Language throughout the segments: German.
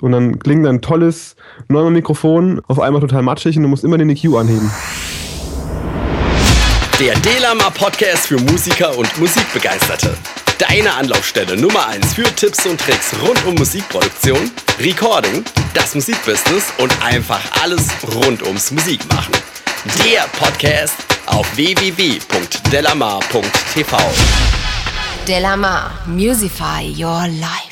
Und dann klingt ein tolles Neumann-Mikrofon auf einmal total matschig und du musst immer den EQ anheben. Der Delama Podcast für Musiker und Musikbegeisterte. Deine Anlaufstelle Nummer 1 für Tipps und Tricks rund um Musikproduktion, Recording, das Musikbusiness und einfach alles rund ums Musikmachen. Der Podcast auf www.delamar.tv. Delamar, Musify Your Life.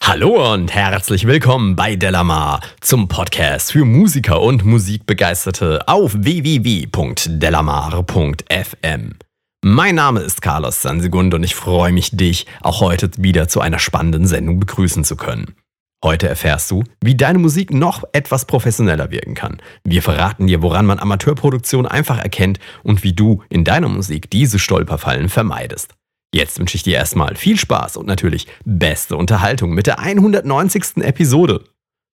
Hallo und herzlich willkommen bei Delamar zum Podcast für Musiker und Musikbegeisterte auf www.delamar.fm. Mein Name ist Carlos Sansigund und ich freue mich, dich auch heute wieder zu einer spannenden Sendung begrüßen zu können. Heute erfährst du, wie deine Musik noch etwas professioneller wirken kann. Wir verraten dir, woran man Amateurproduktion einfach erkennt und wie du in deiner Musik diese Stolperfallen vermeidest. Jetzt wünsche ich dir erstmal viel Spaß und natürlich beste Unterhaltung mit der 190. Episode.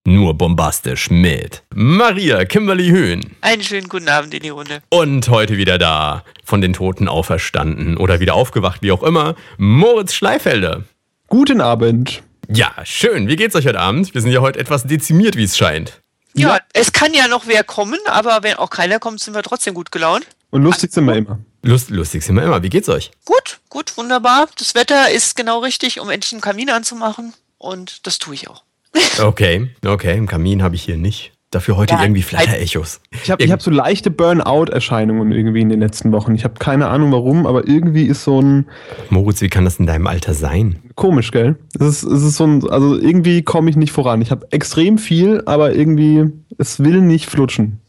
Nur bombastisch mit Maria Kimberly Höhn. Einen schönen guten Abend in die Runde. Und heute wieder da, von den Toten auferstanden oder wieder aufgewacht, wie auch immer, Moritz Schleifelder. Guten Abend. Ja, schön. Wie geht's euch heute Abend? Wir sind ja heute etwas dezimiert, wie es scheint. Ja, ja, es kann ja noch wer kommen, aber wenn auch keiner kommt, sind wir trotzdem gut gelaunt. Und lustig sind wir immer. Lust, lustig sind wir immer. Wie geht's euch? Gut, gut, wunderbar. Das Wetter ist genau richtig, um endlich einen Kamin anzumachen. Und das tue ich auch. okay, okay. Einen Kamin habe ich hier nicht. Dafür heute ja, irgendwie Flatter-Echos. Ich habe hab so leichte Burnout-Erscheinungen irgendwie in den letzten Wochen. Ich habe keine Ahnung warum, aber irgendwie ist so ein. Moritz, wie kann das in deinem Alter sein? Komisch, gell? Es ist, es ist so ein. Also irgendwie komme ich nicht voran. Ich habe extrem viel, aber irgendwie. Es will nicht flutschen.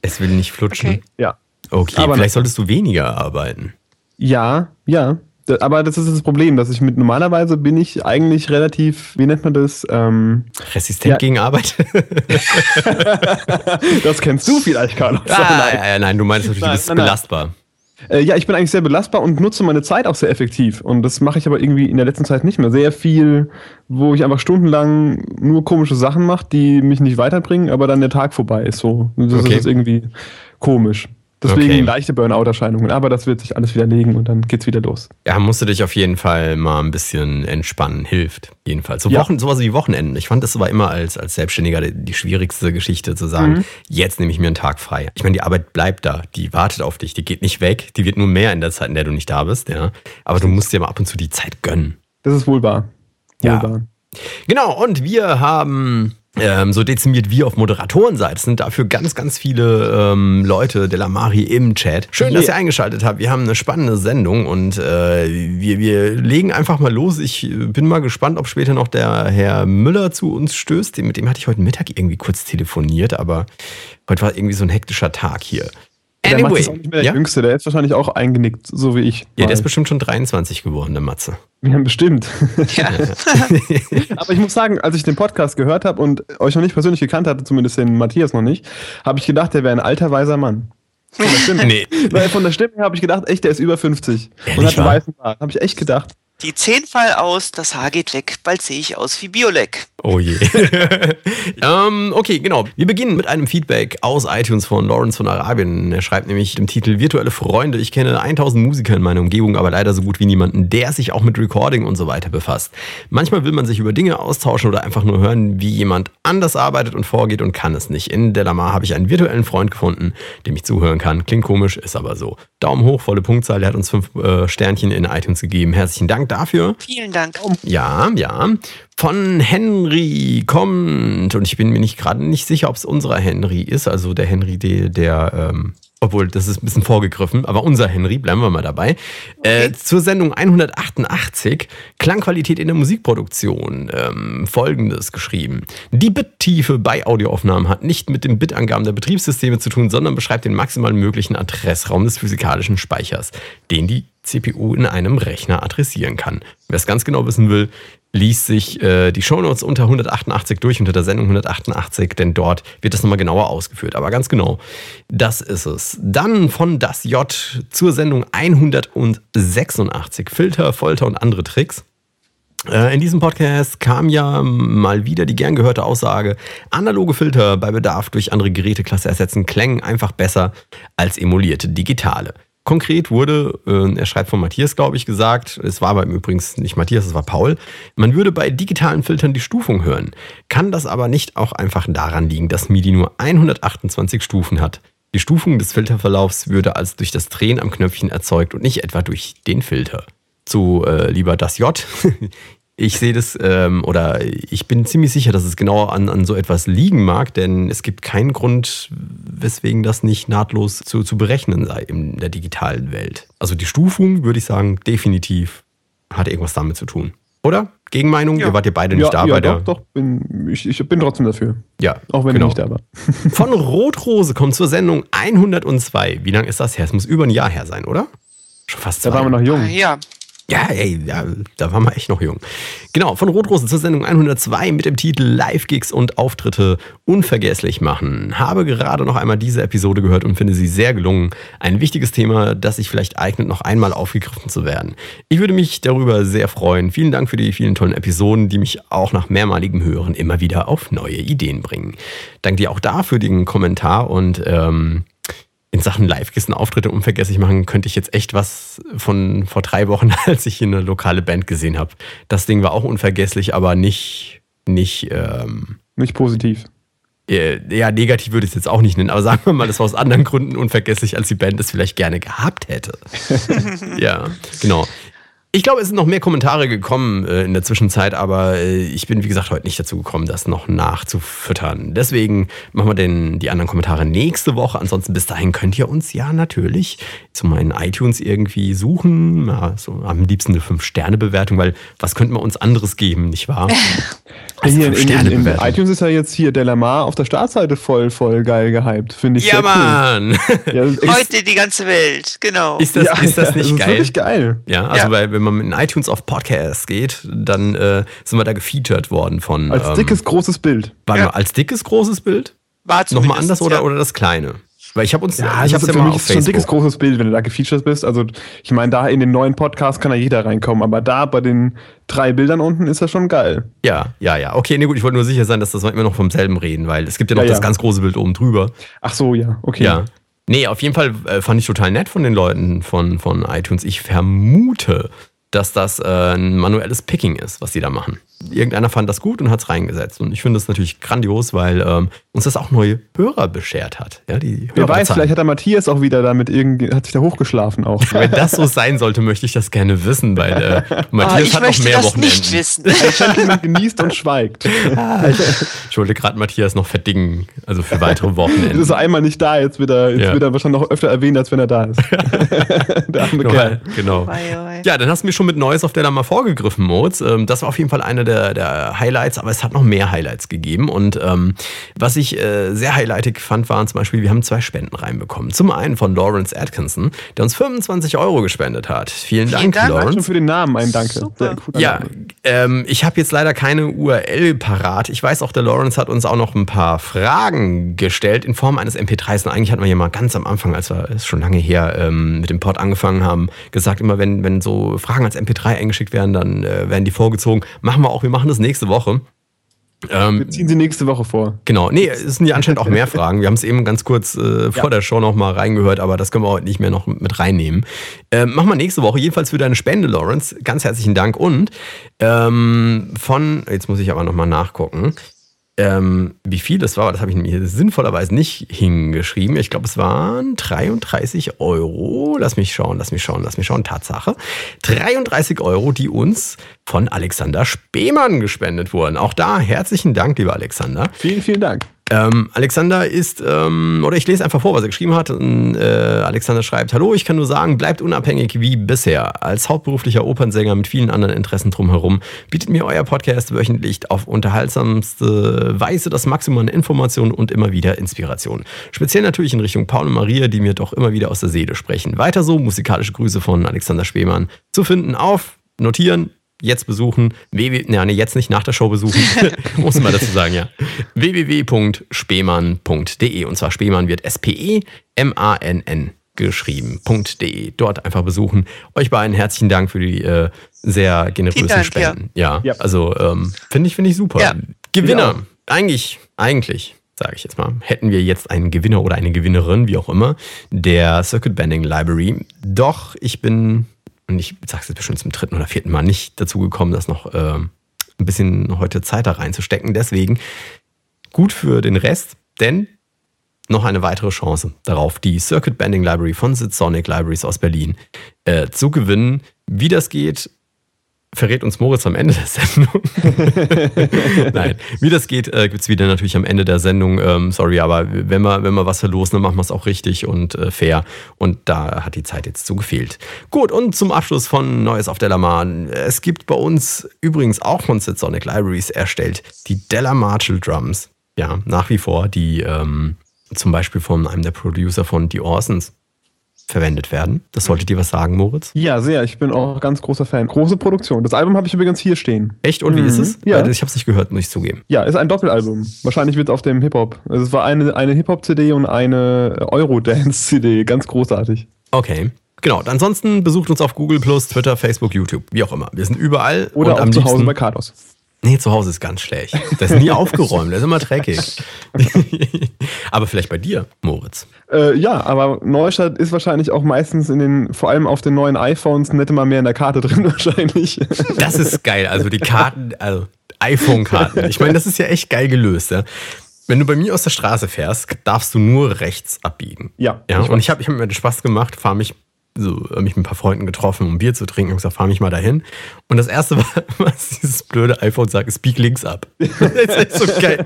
Es will nicht flutschen? Okay. Ja. Okay, aber vielleicht solltest du weniger arbeiten. Ja, ja. Aber das ist das Problem, dass ich mit normalerweise bin ich eigentlich relativ, wie nennt man das? Ähm, Resistent ja. gegen Arbeit. das kennst du vielleicht, Carlos. Ah, nein. Ja, ja, nein, du meinst natürlich, du bist nein, nein, belastbar. Äh, ja, ich bin eigentlich sehr belastbar und nutze meine Zeit auch sehr effektiv. Und das mache ich aber irgendwie in der letzten Zeit nicht mehr. Sehr viel, wo ich einfach stundenlang nur komische Sachen mache, die mich nicht weiterbringen, aber dann der Tag vorbei ist so. Das okay. ist irgendwie komisch. Deswegen okay. leichte Burnout-Erscheinungen, aber das wird sich alles wieder legen und dann geht's wieder los. Ja, musst du dich auf jeden Fall mal ein bisschen entspannen, hilft jedenfalls. So ja. Wochen, sowas wie Wochenenden. Ich fand das aber immer als, als Selbstständiger die, die schwierigste Geschichte zu sagen, mhm. jetzt nehme ich mir einen Tag frei. Ich meine, die Arbeit bleibt da, die wartet auf dich, die geht nicht weg, die wird nur mehr in der Zeit, in der du nicht da bist, ja. Aber du musst dir mal ab und zu die Zeit gönnen. Das ist wohl wahr. Wohl ja. Wahr. Genau, und wir haben ähm, so dezimiert wie auf Moderatorenseite. Sind dafür ganz, ganz viele ähm, Leute, Delamari im Chat. Schön, dass ihr eingeschaltet habt. Wir haben eine spannende Sendung und äh, wir, wir legen einfach mal los. Ich bin mal gespannt, ob später noch der Herr Müller zu uns stößt. Mit dem hatte ich heute Mittag irgendwie kurz telefoniert, aber heute war irgendwie so ein hektischer Tag hier. Anyway. Der Matze ist auch nicht mehr der ja? Jüngste, der ist wahrscheinlich auch eingenickt, so wie ich. Ja, der ist bestimmt schon 23 geworden, der Matze. Ja, bestimmt. Ja. Aber ich muss sagen, als ich den Podcast gehört habe und euch noch nicht persönlich gekannt hatte, zumindest den Matthias noch nicht, habe ich gedacht, der wäre ein alter, weiser Mann. Von der Stimme. nee. Weil von der Stimme her habe ich gedacht, echt, der ist über 50. Ehrlich und hat einen weißen Bart. Habe ich echt gedacht. Die 10 fall aus, das Haar geht weg, bald sehe ich aus wie Biolek. Oh je. ähm, okay, genau. Wir beginnen mit einem Feedback aus iTunes von Lawrence von Arabien. Er schreibt nämlich im Titel Virtuelle Freunde. Ich kenne 1000 Musiker in meiner Umgebung, aber leider so gut wie niemanden, der sich auch mit Recording und so weiter befasst. Manchmal will man sich über Dinge austauschen oder einfach nur hören, wie jemand anders arbeitet und vorgeht und kann es nicht. In Delamar habe ich einen virtuellen Freund gefunden, dem ich zuhören kann. Klingt komisch, ist aber so. Daumen hoch, volle Punktzahl. Der hat uns fünf äh, Sternchen in iTunes gegeben. Herzlichen Dank dafür. Vielen Dank. Ja, ja von Henry kommt, und ich bin mir nicht gerade nicht sicher, ob es unserer Henry ist, also der Henry, der, der ähm, obwohl das ist ein bisschen vorgegriffen, aber unser Henry, bleiben wir mal dabei. Äh, okay. Äh, zur Sendung 188, Klangqualität in der Musikproduktion, ähm, folgendes geschrieben. Die Bittiefe bei Audioaufnahmen hat nicht mit den Bitangaben der Betriebssysteme zu tun, sondern beschreibt den maximal möglichen Adressraum des physikalischen Speichers, den die CPU in einem Rechner adressieren kann. Wer es ganz genau wissen will, liest sich äh, die Shownotes unter 188 durch, unter der Sendung 188, denn dort wird das nochmal genauer ausgeführt. Aber ganz genau, das ist es. Dann von das J zur Sendung 186, Filter, Folter und andere Tricks. Äh, in diesem Podcast kam ja mal wieder die gern gehörte Aussage, analoge Filter bei Bedarf durch andere Geräteklasse ersetzen klängen einfach besser als emulierte digitale. Konkret wurde, äh, er schreibt von Matthias, glaube ich, gesagt, es war aber übrigens nicht Matthias, es war Paul, man würde bei digitalen Filtern die Stufung hören. Kann das aber nicht auch einfach daran liegen, dass MIDI nur 128 Stufen hat? Die Stufung des Filterverlaufs würde also durch das Drehen am Knöpfchen erzeugt und nicht etwa durch den Filter. Zu äh, lieber das J. Ich sehe das, ähm, oder ich bin ziemlich sicher, dass es genau an, an so etwas liegen mag, denn es gibt keinen Grund, weswegen das nicht nahtlos zu, zu berechnen sei in der digitalen Welt. Also die Stufung, würde ich sagen, definitiv hat irgendwas damit zu tun. Oder? Gegenmeinung? Ja. Ihr wart ja beide nicht ja, da ja, bei doch, der. doch, bin, ich, ich bin trotzdem dafür. Ja, Auch wenn genau. ich nicht da war. Von Rotrose kommt zur Sendung 102. Wie lange ist das her? Es muss über ein Jahr her sein, oder? Schon fast Da zwei. waren wir noch jung. Ja, Ja, ey, ja, da waren wir echt noch jung. Genau, von Rotrose zur Sendung 102 mit dem Titel Live-Gigs und Auftritte unvergesslich machen. Habe gerade noch einmal diese Episode gehört und finde sie sehr gelungen. Ein wichtiges Thema, das sich vielleicht eignet, noch einmal aufgegriffen zu werden. Ich würde mich darüber sehr freuen. Vielen Dank für die vielen tollen Episoden, die mich auch nach mehrmaligem Hören immer wieder auf neue Ideen bringen. Danke dir auch dafür den Kommentar und ähm, in Sachen Live-Kissen Auftritte unvergesslich machen, könnte ich jetzt echt was von vor drei Wochen, als ich hier eine lokale Band gesehen habe. Das Ding war auch unvergesslich, aber nicht, nicht, ähm, Nicht positiv. äh, ja, negativ würde ich es jetzt auch nicht nennen, aber sagen wir mal, das war aus anderen Gründen unvergesslich, als die Band es vielleicht gerne gehabt hätte. ja, genau. Ich glaube, es sind noch mehr Kommentare gekommen äh, in der Zwischenzeit, aber äh, ich bin, wie gesagt, heute nicht dazu gekommen, das noch nachzufüttern. Deswegen machen wir den, die anderen Kommentare nächste Woche. Ansonsten bis dahin könnt ihr uns ja natürlich zu meinen iTunes irgendwie suchen. Ja, so am liebsten eine 5-Sterne-Bewertung, weil was könnten wir uns anderes geben, nicht wahr? Also hier in, in, in, iTunes ist ja jetzt hier Delamar auf der Startseite voll, voll geil gehypt. Finde ich Ja, sehr Mann! cool. Ja, das ist, heute die ganze Welt, genau. Ist das, ja, ist das ja, nicht ist geil? wirklich geil. Ja, also Ja. Weil, wenn man in iTunes auf Podcasts geht, dann äh, sind wir da gefeatured worden von. Als ähm, dickes, großes Bild. Warte Ja. mal, als dickes großes Bild? War Nochmal anders oder, ja. oder das kleine? Weil ich habe uns, Ja, ich also hab's ja für mal mich auf ist es schon ein dickes, Facebook. großes Bild, wenn du da gefeatured bist. Also, ich meine, da in den neuen Podcast kann ja jeder reinkommen, aber da bei den drei Bildern unten ist das schon geil. Ja, ja, ja. Okay, nee, gut, ich wollte nur sicher sein, dass das wir immer noch vom selben reden, weil es gibt ja noch Ja, das ja. ganz große Bild oben drüber. Ach so, ja, okay. Ja. Nee, auf jeden Fall äh, fand ich total nett von den Leuten von, von iTunes. Ich vermute, dass das äh, ein manuelles Picking ist, was sie da machen. Irgendeiner fand das gut und hat es reingesetzt. Und ich finde das natürlich grandios, weil ähm, uns das auch neue Hörer beschert hat. Ja, die Wer weiß, vielleicht hat der Matthias auch wieder damit irgendwie, hat sich da hochgeschlafen auch. Wenn das so sein sollte, möchte ich das gerne wissen, weil äh, Ah, Matthias ich hat noch möchte mehr das Wochenenden. nicht wissen. Gentleman genießt und schweigt. Ich wollte gerade Matthias noch verdingen, also für weitere Wochenenden. ist einmal nicht da, jetzt wird er, jetzt Ja. wird er wahrscheinlich noch öfter erwähnt, als wenn er da ist. der arme Kerl. Genau. Wei. Ja, dann hast du mir schon mit Neues auf der da mal vorgegriffen, Moritz. Ähm, das war auf jeden Fall einer der, der Highlights, aber es hat noch mehr Highlights gegeben. Und ähm, was ich äh, sehr highlightig fand, waren zum Beispiel, wir haben zwei Spenden reinbekommen. Zum einen von Lawrence Atkinson, der uns 25 Euro gespendet hat. Vielen Dank, Vielen Dank. Schon Lawrence. für den Namen ein Danke. Super. Ja, ähm, ich habe jetzt leider keine URL parat. Ich weiß auch, der Lawrence hat uns auch noch ein paar Fragen gestellt in Form eines MP3s. Und eigentlich hatten wir ja mal ganz am Anfang, als wir, ist schon lange her, ähm, mit dem Pod angefangen haben, gesagt, immer wenn, wenn so Fragen als MP3 eingeschickt werden, dann äh, werden die vorgezogen. Machen wir auch, wir machen das nächste Woche. Ähm, Wir ziehen sie nächste Woche vor. Genau, nee, es sind ja anscheinend auch mehr Fragen. Wir haben es eben ganz kurz äh, vor der Show noch mal reingehört, aber das können wir heute nicht mehr noch mit reinnehmen. Ähm, machen wir nächste Woche, jedenfalls für deine Spende, Lawrence. Ganz herzlichen Dank. Und ähm, von, jetzt muss ich aber noch mal nachgucken, ähm, wie viel das war, das habe ich mir sinnvollerweise nicht hingeschrieben. Ich glaube, es waren 33 Euro. Lass mich schauen, lass mich schauen, lass mich schauen. Tatsache. 33 Euro, die uns von Alexander Spemann gespendet wurden. Auch da herzlichen Dank, lieber Alexander. Vielen, vielen Dank. Ähm, Alexander ist, ähm, oder ich lese einfach vor, was er geschrieben hat. Und, äh, Alexander schreibt, Hallo, ich kann nur sagen, bleibt unabhängig wie bisher. Als hauptberuflicher Opernsänger mit vielen anderen Interessen drumherum bietet mir euer Podcast wöchentlich auf unterhaltsamste Weise das Maximum an Informationen und immer wieder Inspiration. Speziell natürlich in Richtung Paul und Maria, die mir doch immer wieder aus der Seele sprechen. Weiter so, musikalische Grüße von Alexander Spemann zu finden auf, notieren, jetzt besuchen, www, ja, nee, jetzt nicht nach der Show besuchen, muss man dazu sagen, ja. www.spemann.de und zwar Spemann wird S-P-E-M-A-N-N geschrieben.de. Dort einfach besuchen. Euch beiden herzlichen Dank für die äh, sehr generösen Dank, Spenden. Ja, Ja. also ähm, finde ich, finde ich super. Ja. Gewinner, auch. eigentlich, eigentlich sage ich jetzt mal, hätten wir jetzt einen Gewinner oder eine Gewinnerin, wie auch immer, der Circuit Bending Library. Doch ich bin, und ich sage es jetzt bestimmt zum dritten oder vierten Mal, nicht dazu gekommen, das noch äh, ein bisschen heute Zeit da reinzustecken. Deswegen gut für den Rest, denn noch eine weitere Chance darauf, die Circuit Bending Library von Sonic Libraries aus Berlin äh, zu gewinnen. Wie das geht, verrät uns Moritz am Ende der Sendung. Nein, wie das geht, äh, gibt es wieder natürlich am Ende der Sendung. Ähm, sorry, aber wenn wir, wenn wir was verlosen, dann machen wir es auch richtig und äh, fair. Und da hat die Zeit jetzt zu gefehlt. Gut, und zum Abschluss von Neues auf Delamar. Es gibt bei uns übrigens auch von Sonic Libraries erstellt die Delamar Drums. Ja, nach wie vor, die ähm, zum Beispiel von einem der Producer von The Orsons verwendet werden. Das sollte dir was sagen, Moritz? Ja, sehr. Ich bin auch ganz großer Fan. Große Produktion. Das Album habe ich übrigens hier stehen. Echt? Und wie ist es? Ja. Ich habe es nicht gehört, muss ich zugeben. Ja, ist ein Doppelalbum. Wahrscheinlich wird es auf dem Hip-Hop. Also es war eine, eine Hip-Hop-CD und eine Eurodance-CD. Ganz großartig. Okay. Genau. Ansonsten besucht uns auf Google Twitter, Facebook, YouTube, wie auch immer. Wir sind überall. Oder und auch am zu Hause bei Kados. Nee, zu Hause ist ganz schlecht. Das ist nie aufgeräumt, das ist immer dreckig. Aber vielleicht bei dir, Moritz. Äh, ja, aber Neustadt ist wahrscheinlich auch meistens in den, vor allem auf den neuen iPhones, nicht immer mehr in der Karte drin wahrscheinlich. Das ist geil. Also die Karten, also iPhone-Karten. Ich meine, das ist ja echt geil gelöst. Ja? Wenn du bei mir aus der Straße fährst, darfst du nur rechts abbiegen. Ja, Ja, ich und ich habe ich hab mir den Spaß gemacht, fahre mich so, hab mich mit ein paar Freunden getroffen, um Bier zu trinken und gesagt, fahr mich mal dahin. Und das erste, was dieses blöde iPhone sagt, ist Speak links ab. Das ist so geil.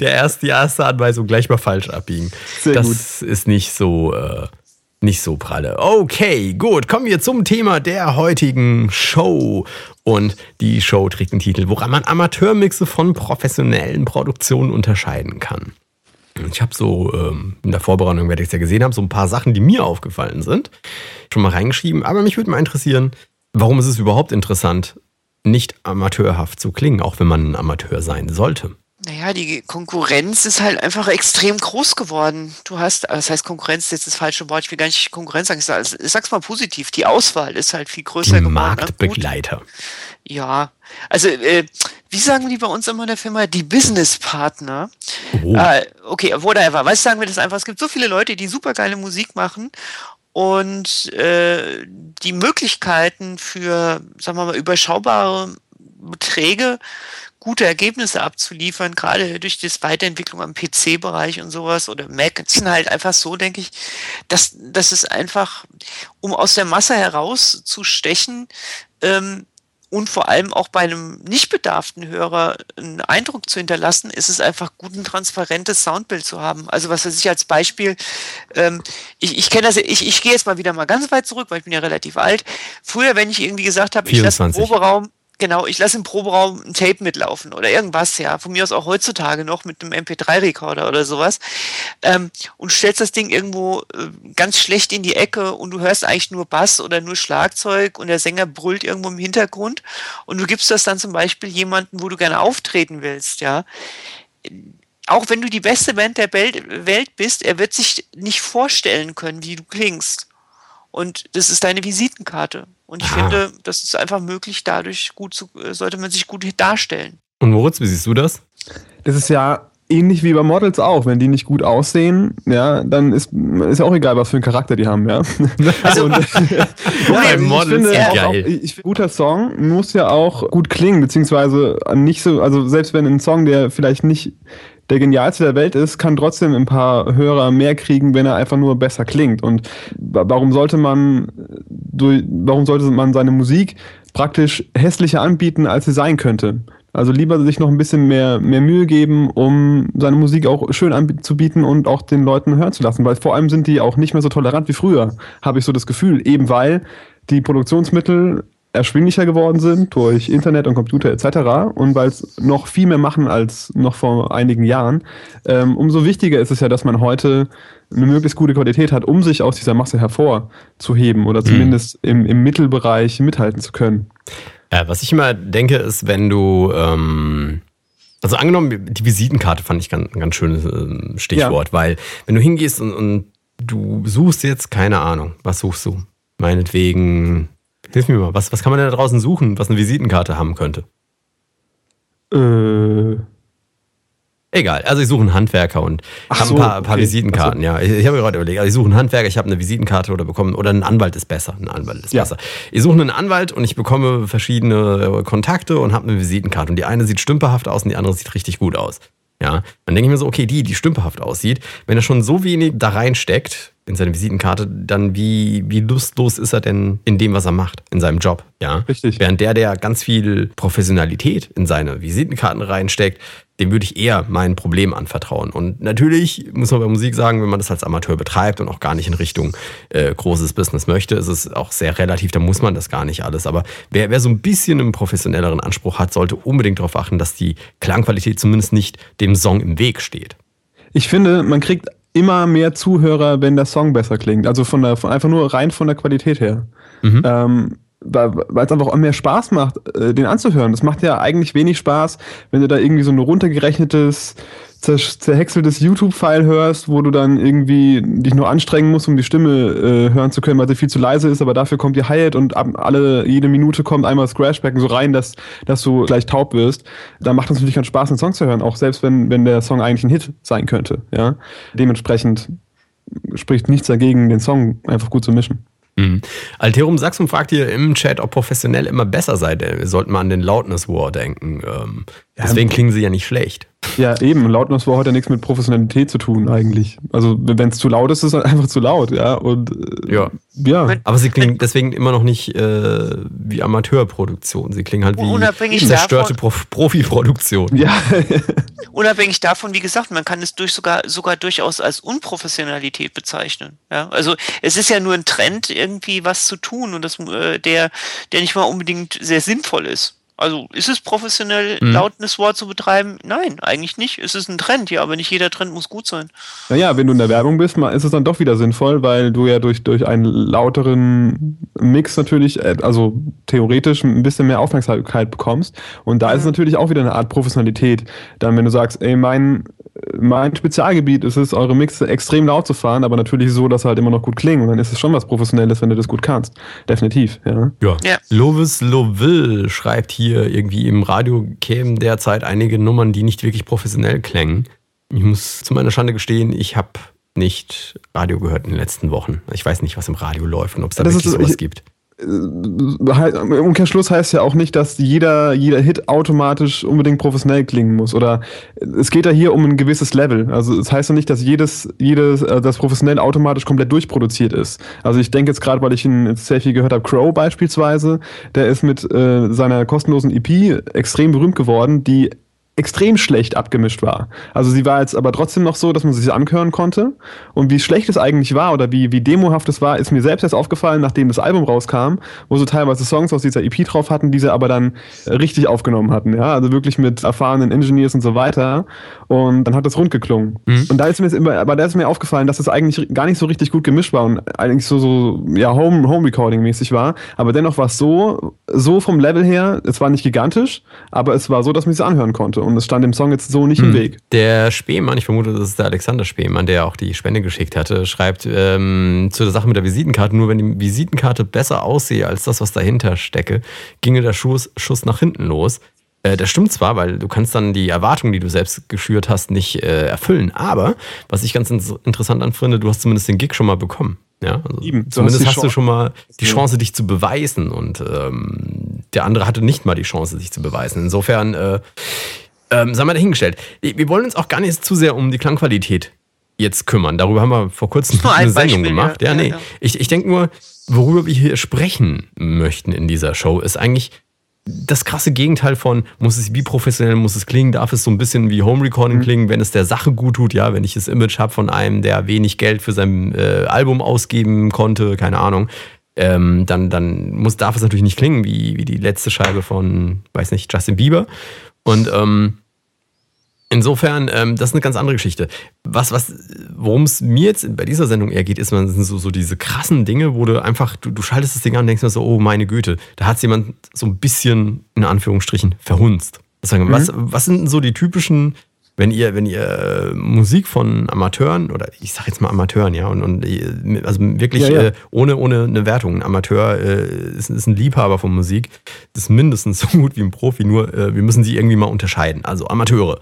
Der erste, die erste Anweisung gleich mal falsch abbiegen. Sehr das ist nicht so, äh, nicht so pralle. Okay, gut. Kommen wir zum Thema der heutigen Show. Und die Show trägt den Titel, woran man Amateurmixe von professionellen Produktionen unterscheiden kann. Ich habe so ähm, in der Vorbereitung, werde ich es ja gesehen haben, so ein paar Sachen, die mir aufgefallen sind, schon mal reingeschrieben. Aber mich würde mal interessieren, warum ist es überhaupt interessant, nicht amateurhaft zu klingen, auch wenn man ein Amateur sein sollte? Naja, die Konkurrenz ist halt einfach extrem groß geworden. Du hast, das heißt Konkurrenz ist jetzt das falsche Wort, ich will gar nicht Konkurrenz sagen, ich sag- ich sag's mal positiv, die Auswahl ist halt viel größer Die geworden. ne? Gut, Marktbegleiter. Ja, also äh, wie sagen die bei uns immer in der Firma, die Businesspartner. Oh. Äh, okay, whatever. Was sagen wir das einfach? Es gibt so viele Leute, die super geile Musik machen und äh, die Möglichkeiten für, sagen wir mal, überschaubare Beträge gute Ergebnisse abzuliefern, gerade durch das Weiterentwicklung am PC-Bereich und sowas oder Mac, sind halt einfach so, denke ich, dass, dass es einfach, um aus der Masse herauszustechen, ähm, und vor allem auch bei einem nicht bedarften Hörer einen Eindruck zu hinterlassen, ist es einfach gut, ein transparentes Soundbild zu haben. Also was weiß ich als Beispiel, ähm, ich, ich kenne das, ich, ich gehe jetzt mal wieder mal ganz weit zurück, weil ich bin ja relativ alt. Früher, wenn ich irgendwie gesagt habe, ich lasse im 24. Proberaum, genau, ich lasse im Proberaum ein Tape mitlaufen oder irgendwas, ja, von mir aus auch heutzutage noch mit einem MP3-Rekorder oder sowas, ähm, und stellst das Ding irgendwo äh, ganz schlecht in die Ecke und du hörst eigentlich nur Bass oder nur Schlagzeug und der Sänger brüllt irgendwo im Hintergrund und du gibst das dann zum Beispiel jemanden, wo du gerne auftreten willst, ja. Auch wenn du die beste Band der Welt Welt bist, er wird sich nicht vorstellen können, wie du klingst. Und das ist deine Visitenkarte. Und ich Ah. finde, das ist einfach möglich, dadurch gut zu, äh, sollte man sich gut darstellen. Und Moritz, wie siehst du das? Das ist ja ähnlich wie bei Models auch. Wenn die nicht gut aussehen, ja, dann ist, ist ja auch egal, was für einen Charakter die haben, ja. Also, Und, bei ich Models, finde auch, geil. Auch, ich finde, guter Song muss ja auch gut klingen, beziehungsweise nicht so, also selbst wenn ein Song, der vielleicht nicht der genialste der Welt ist, kann trotzdem ein paar Hörer mehr kriegen, wenn er einfach nur besser klingt. Und wa- warum sollte man warum sollte man seine Musik praktisch hässlicher anbieten, als sie sein könnte? Also lieber sich noch ein bisschen mehr, mehr Mühe geben, um seine Musik auch schön anzubieten und auch den Leuten hören zu lassen. Weil vor allem sind die auch nicht mehr so tolerant wie früher, habe ich so das Gefühl. Eben weil die Produktionsmittel erschwinglicher geworden sind durch Internet und Computer etc. und weil es noch viel mehr machen als noch vor einigen Jahren. Ähm, umso wichtiger ist es ja, dass man heute eine möglichst gute Qualität hat, um sich aus dieser Masse hervorzuheben oder zumindest im, im Mittelbereich mithalten zu können. Ja, was ich immer denke, ist, wenn du, ähm, also angenommen, die Visitenkarte fand ich ganz, ein ganz schönes ähm, Stichwort, weil wenn du hingehst und, und du suchst jetzt, keine Ahnung, was suchst du? Meinetwegen, hilf mir mal, was, was kann man denn da draußen suchen, was eine Visitenkarte haben könnte? Äh, Egal, also ich suche einen Handwerker und habe so, ein paar, paar okay. Visitenkarten. Ja, ich, ich habe mir gerade überlegt, also ich suche einen Handwerker, ich habe eine Visitenkarte oder bekomme oder ein Anwalt ist besser, ein Anwalt ist Ja. besser. Ich suche einen Anwalt und ich bekomme verschiedene Kontakte und habe eine Visitenkarte und die eine sieht stümperhaft aus und die andere sieht richtig gut aus. Ja, dann denke ich mir so, okay, die, die stümperhaft aussieht, wenn er schon so wenig da reinsteckt in seine Visitenkarte, dann wie, wie lustlos ist er denn in dem, was er macht, in seinem Job? Ja, Richtig. Während der, der ganz viel Professionalität in seine Visitenkarten reinsteckt, dem würde ich eher mein Problem anvertrauen. Und natürlich muss man bei Musik sagen, wenn man das als Amateur betreibt und auch gar nicht in Richtung äh, großes Business möchte, ist es auch sehr relativ, da muss man das gar nicht alles. Aber wer, wer so ein bisschen einen professionelleren Anspruch hat, sollte unbedingt darauf achten, dass die Klangqualität zumindest nicht dem Song im Weg steht. Ich finde, man kriegt immer mehr Zuhörer, wenn der Song besser klingt. Also von der, von, einfach nur rein von der Qualität her. Mhm. Ähm, weil es einfach auch mehr Spaß macht, äh, den anzuhören. Das macht ja eigentlich wenig Spaß, wenn du da irgendwie so ein runtergerechnetes, zer zerhäckseltes YouTube-File hörst, wo du dann irgendwie dich nur anstrengen musst, um die Stimme äh, hören zu können, weil sie viel zu leise ist, aber dafür kommt die Hi-Hat und ab alle, jede Minute kommt einmal das Crashback so rein, dass, dass du gleich taub wirst. Da macht es natürlich keinen Spaß, einen Song zu hören, auch selbst wenn, wenn der Song eigentlich ein Hit sein könnte. Ja? Dementsprechend spricht nichts dagegen, den Song einfach gut zu mischen. Mhm. Alterum Saxum fragt hier im Chat, ob professionell immer besser sei. Wir sollten mal an den Loudness War denken. Ähm, deswegen klingen sie ja nicht schlecht. Ja, eben. Lautness war heute nichts mit Professionalität zu tun, eigentlich. Also, wenn es zu laut ist, ist es einfach zu laut, ja. Und äh, Ja. ja. Aber sie klingen deswegen immer noch nicht äh, wie Amateurproduktion. Sie klingen halt wie Unabhängig zerstörte davon- Prof Profi-Produktion. Ja, Unabhängig davon, wie gesagt, man kann es durch sogar, sogar durchaus als Unprofessionalität bezeichnen. Ja, also es ist ja nur ein Trend, irgendwie was zu tun und das, äh, der, der nicht mal unbedingt sehr sinnvoll ist. Also ist es professionell, Mhm. Loudness War zu betreiben? Nein, eigentlich nicht. Es ist ein Trend, ja, aber nicht jeder Trend muss gut sein. naja, wenn du in der Werbung bist, ist es dann doch wieder sinnvoll, weil du ja durch, durch einen lauteren Mix natürlich, äh, also theoretisch ein bisschen mehr Aufmerksamkeit bekommst. Und da ist es natürlich auch wieder eine Art Professionalität. Dann, wenn du sagst, ey, mein, mein Spezialgebiet ist es, eure Mixe extrem laut zu fahren, aber natürlich so, dass sie halt immer noch gut klingen. Und dann ist es schon was Professionelles, wenn du das gut kannst. Definitiv, ja. Ja. Ja. Lovis Loville schreibt hier irgendwie im Radio kämen derzeit einige Nummern, die nicht wirklich professionell klängen. Ich muss zu meiner Schande gestehen, ich habe nicht Radio gehört in den letzten Wochen. Ich weiß nicht, was im Radio läuft und ob es da Das wirklich ist- sowas ich- gibt. Im Umkehrschluss heißt ja auch nicht, dass jeder, jeder Hit automatisch unbedingt professionell klingen muss. Oder es geht ja hier um ein gewisses Level. Also es heißt ja nicht, dass jedes, jedes, äh, das professionell automatisch komplett durchproduziert ist. Also ich denke jetzt gerade, weil ich ihn sehr viel gehört habe, Crow beispielsweise, der ist mit äh, seiner kostenlosen EP extrem berühmt geworden, die extrem schlecht abgemischt war. Also sie war jetzt aber trotzdem noch so, dass man sie sich anhören konnte. Und wie schlecht es eigentlich war oder wie, wie demohaft es war, ist mir selbst erst aufgefallen, nachdem das Album rauskam, wo so teilweise Songs aus dieser EP drauf hatten, die sie aber dann richtig aufgenommen hatten. Ja, also wirklich mit erfahrenen Engineers und so weiter. Und dann hat das rund geklungen. Mhm. Und da ist mir jetzt immer, aber da ist mir aufgefallen, dass es eigentlich gar nicht so richtig gut gemischt war und eigentlich so, so ja, Home, Home Recording mäßig war. Aber dennoch war es so, so vom Level her, es war nicht gigantisch, aber es war so, dass man es anhören konnte. Und es stand dem Song jetzt so nicht im Hm. Weg. Der Spemann, ich vermute, das ist der Alexander Spemann, der auch die Spende geschickt hatte, schreibt ähm, zu der Sache mit der Visitenkarte, nur wenn die Visitenkarte besser aussehe als das, was dahinter stecke, ginge der Schuss, Schuss nach hinten los. Äh, das stimmt zwar, weil du kannst dann die Erwartungen, die du selbst geschürt hast, nicht äh, erfüllen. Aber was ich ganz ins- interessant anfinde, du hast zumindest den Gig schon mal bekommen. Ja, also Eben, zumindest hast hast, du schon mal die. Chance, dich zu beweisen. Und ähm, der andere hatte nicht mal die Chance, sich zu beweisen. Insofern äh, ähm, sei mal dahingestellt. Wir wollen uns auch gar nicht zu sehr um die Klangqualität jetzt kümmern. Darüber haben wir vor kurzem Nur ein eine Sendung Beispiel, gemacht. ja. Ja, Ja, nee. ja. Ich, ich denke nur, worüber wir hier sprechen möchten in dieser Show, ist eigentlich das krasse Gegenteil von, muss es, wie professionell muss es klingen, darf es so ein bisschen wie Home Recording Mhm. klingen, wenn es der Sache gut tut, ja, wenn ich das Image habe von einem, der wenig Geld für sein äh, Album ausgeben konnte, keine Ahnung, ähm, dann, dann muss, darf es natürlich nicht klingen wie, wie die letzte Scheibe von, weiß nicht, Justin Bieber. Und ähm, Insofern, ähm, das ist eine ganz andere Geschichte. Was, was, worum es mir jetzt bei dieser Sendung eher geht, ist, man sind so, so diese krassen Dinge, wo du einfach, du, du schaltest das Ding an und denkst mir so, oh meine Güte, da hat jemand so ein bisschen, in Anführungsstrichen, verhunzt. Wir, was, was sind denn so die typischen, wenn ihr, wenn ihr äh, Musik von Amateuren, oder ich sag jetzt mal Amateuren, ja, und, und äh, also wirklich Ja, ja. Äh, ohne, ohne eine Wertung. Ein Amateur äh, ist, ist ein Liebhaber von Musik, ist mindestens so gut wie ein Profi, nur äh, wir müssen sie irgendwie mal unterscheiden. Also Amateure.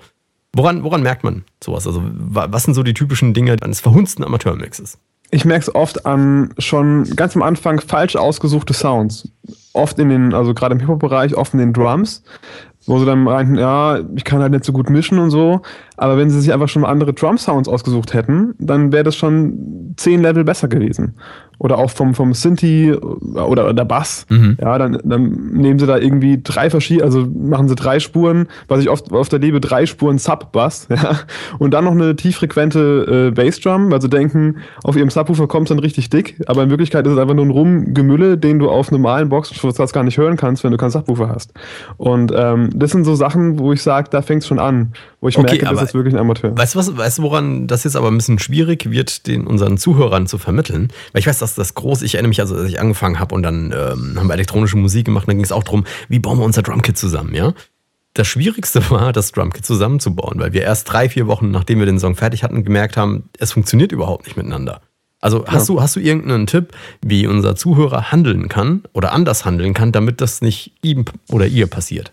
Woran, woran merkt man sowas? Also, was sind so die typischen Dinge eines verhunzten Amateurmixes? Ich merke es oft an schon ganz am Anfang falsch ausgesuchte Sounds. Oft in den, also gerade im Hip-Hop-Bereich, oft in den Drums, wo sie dann meinten, ja, ich kann halt nicht so gut mischen und so. Aber wenn sie sich einfach schon andere Drum-Sounds ausgesucht hätten, dann wäre das schon zehn Level besser gewesen oder auch vom, vom Sinti oder, oder der Bass. Mhm. Ja, dann, dann nehmen sie da irgendwie drei verschiedene, also machen sie drei Spuren, was ich oft, oft erlebe, drei Spuren Sub-Bass, ja, und dann noch eine tieffrequente äh, Bassdrum, weil sie denken, auf ihrem Subwoofer kommt es dann richtig dick, aber in Wirklichkeit ist es einfach nur ein Rumgemülle, den du auf normalen Boxen fast gar nicht hören kannst, wenn du keinen Subwoofer hast. Und ähm, das sind so Sachen, wo ich sage, da fängt es schon an, wo ich okay, merke, das ist wirklich ein Amateur. Weißt du was, weißt du, woran das jetzt aber ein bisschen schwierig wird, den unseren Zuhörern zu vermitteln? Weil ich weiß, dass das, das groß. Ich erinnere mich also, als ich angefangen habe und dann ähm, haben wir elektronische Musik gemacht. Und dann ging es auch darum, wie bauen wir unser Drumkit zusammen, ja? Das Schwierigste war, das Drumkit zusammenzubauen, weil wir erst drei, vier Wochen, nachdem wir den Song fertig hatten, gemerkt haben, es funktioniert überhaupt nicht miteinander. Also hast, ja. du, hast du irgendeinen Tipp, wie unser Zuhörer handeln kann oder anders handeln kann, damit das nicht ihm oder ihr passiert?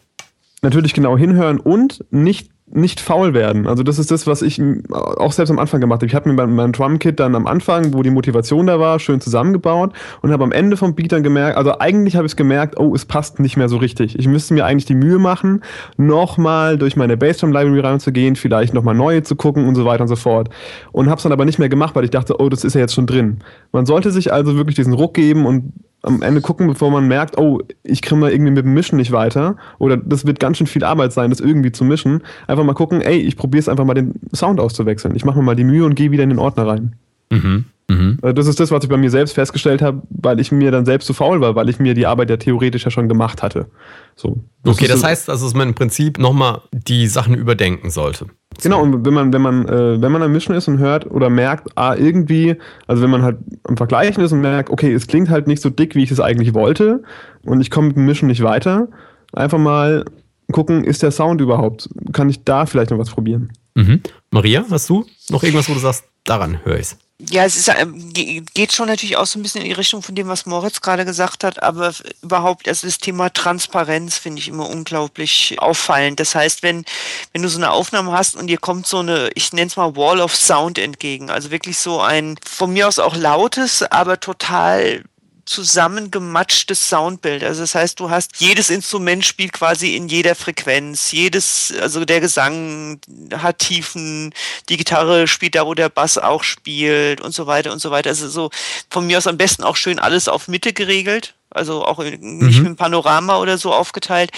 Natürlich genau hinhören und nicht nicht faul werden. Also das ist das, was ich auch selbst am Anfang gemacht habe. Ich habe mir mein, mein Drumkit dann am Anfang, wo die Motivation da war, schön zusammengebaut und habe am Ende vom Beat dann gemerkt, also eigentlich habe ich es gemerkt, oh, es passt nicht mehr so richtig. Ich müsste mir eigentlich die Mühe machen, nochmal durch meine Bassdrum Library reinzugehen, vielleicht nochmal neue zu gucken und so weiter und so fort. Und habe es dann aber nicht mehr gemacht, weil ich dachte, oh, das ist ja jetzt schon drin. Man sollte sich also wirklich diesen Ruck geben und am Ende gucken, bevor man merkt, oh, ich kriege mal irgendwie mit dem Mischen nicht weiter oder das wird ganz schön viel Arbeit sein, das irgendwie zu mischen. Einfach mal gucken, ey, ich probiere es einfach mal den Sound auszuwechseln. Ich mache mir mal die Mühe und gehe wieder in den Ordner rein. Mhm. Mhm. Äh, das ist das, was ich bei mir selbst festgestellt habe, weil ich mir dann selbst zu faul war, weil ich mir die Arbeit ja theoretisch ja schon gemacht hatte. So. Das okay, das so heißt, dass man im Prinzip nochmal die Sachen überdenken sollte. Genau, und wenn man, wenn man, äh, wenn man am Mischen ist und hört oder merkt, ah, irgendwie, also wenn man halt am Vergleichen ist und merkt, okay, es klingt halt nicht so dick, wie ich es eigentlich wollte, und ich komme mit dem Mischen nicht weiter, einfach mal gucken, ist der Sound überhaupt? Kann ich da vielleicht noch was probieren? Mhm. Maria, hast du noch irgendwas, wo du sagst, daran höre ich es? Ja, es ist, ähm, geht schon natürlich auch so ein bisschen in die Richtung von dem, was Moritz gerade gesagt hat, aber überhaupt, also das Thema Transparenz finde ich immer unglaublich auffallend. Das heißt, wenn, wenn du so eine Aufnahme hast und dir kommt so eine, ich nenne es mal Wall of Sound entgegen, also wirklich so ein, von mir aus auch lautes, aber total zusammengematschtes Soundbild. Also das heißt, du hast jedes Instrument spielt quasi in jeder Frequenz. Jedes, also der Gesang hat Tiefen, die Gitarre spielt da, wo der Bass auch spielt und so weiter und so weiter. Also so von mir aus am besten auch schön alles auf Mitte geregelt also auch nicht mhm. mit einem Panorama oder so aufgeteilt.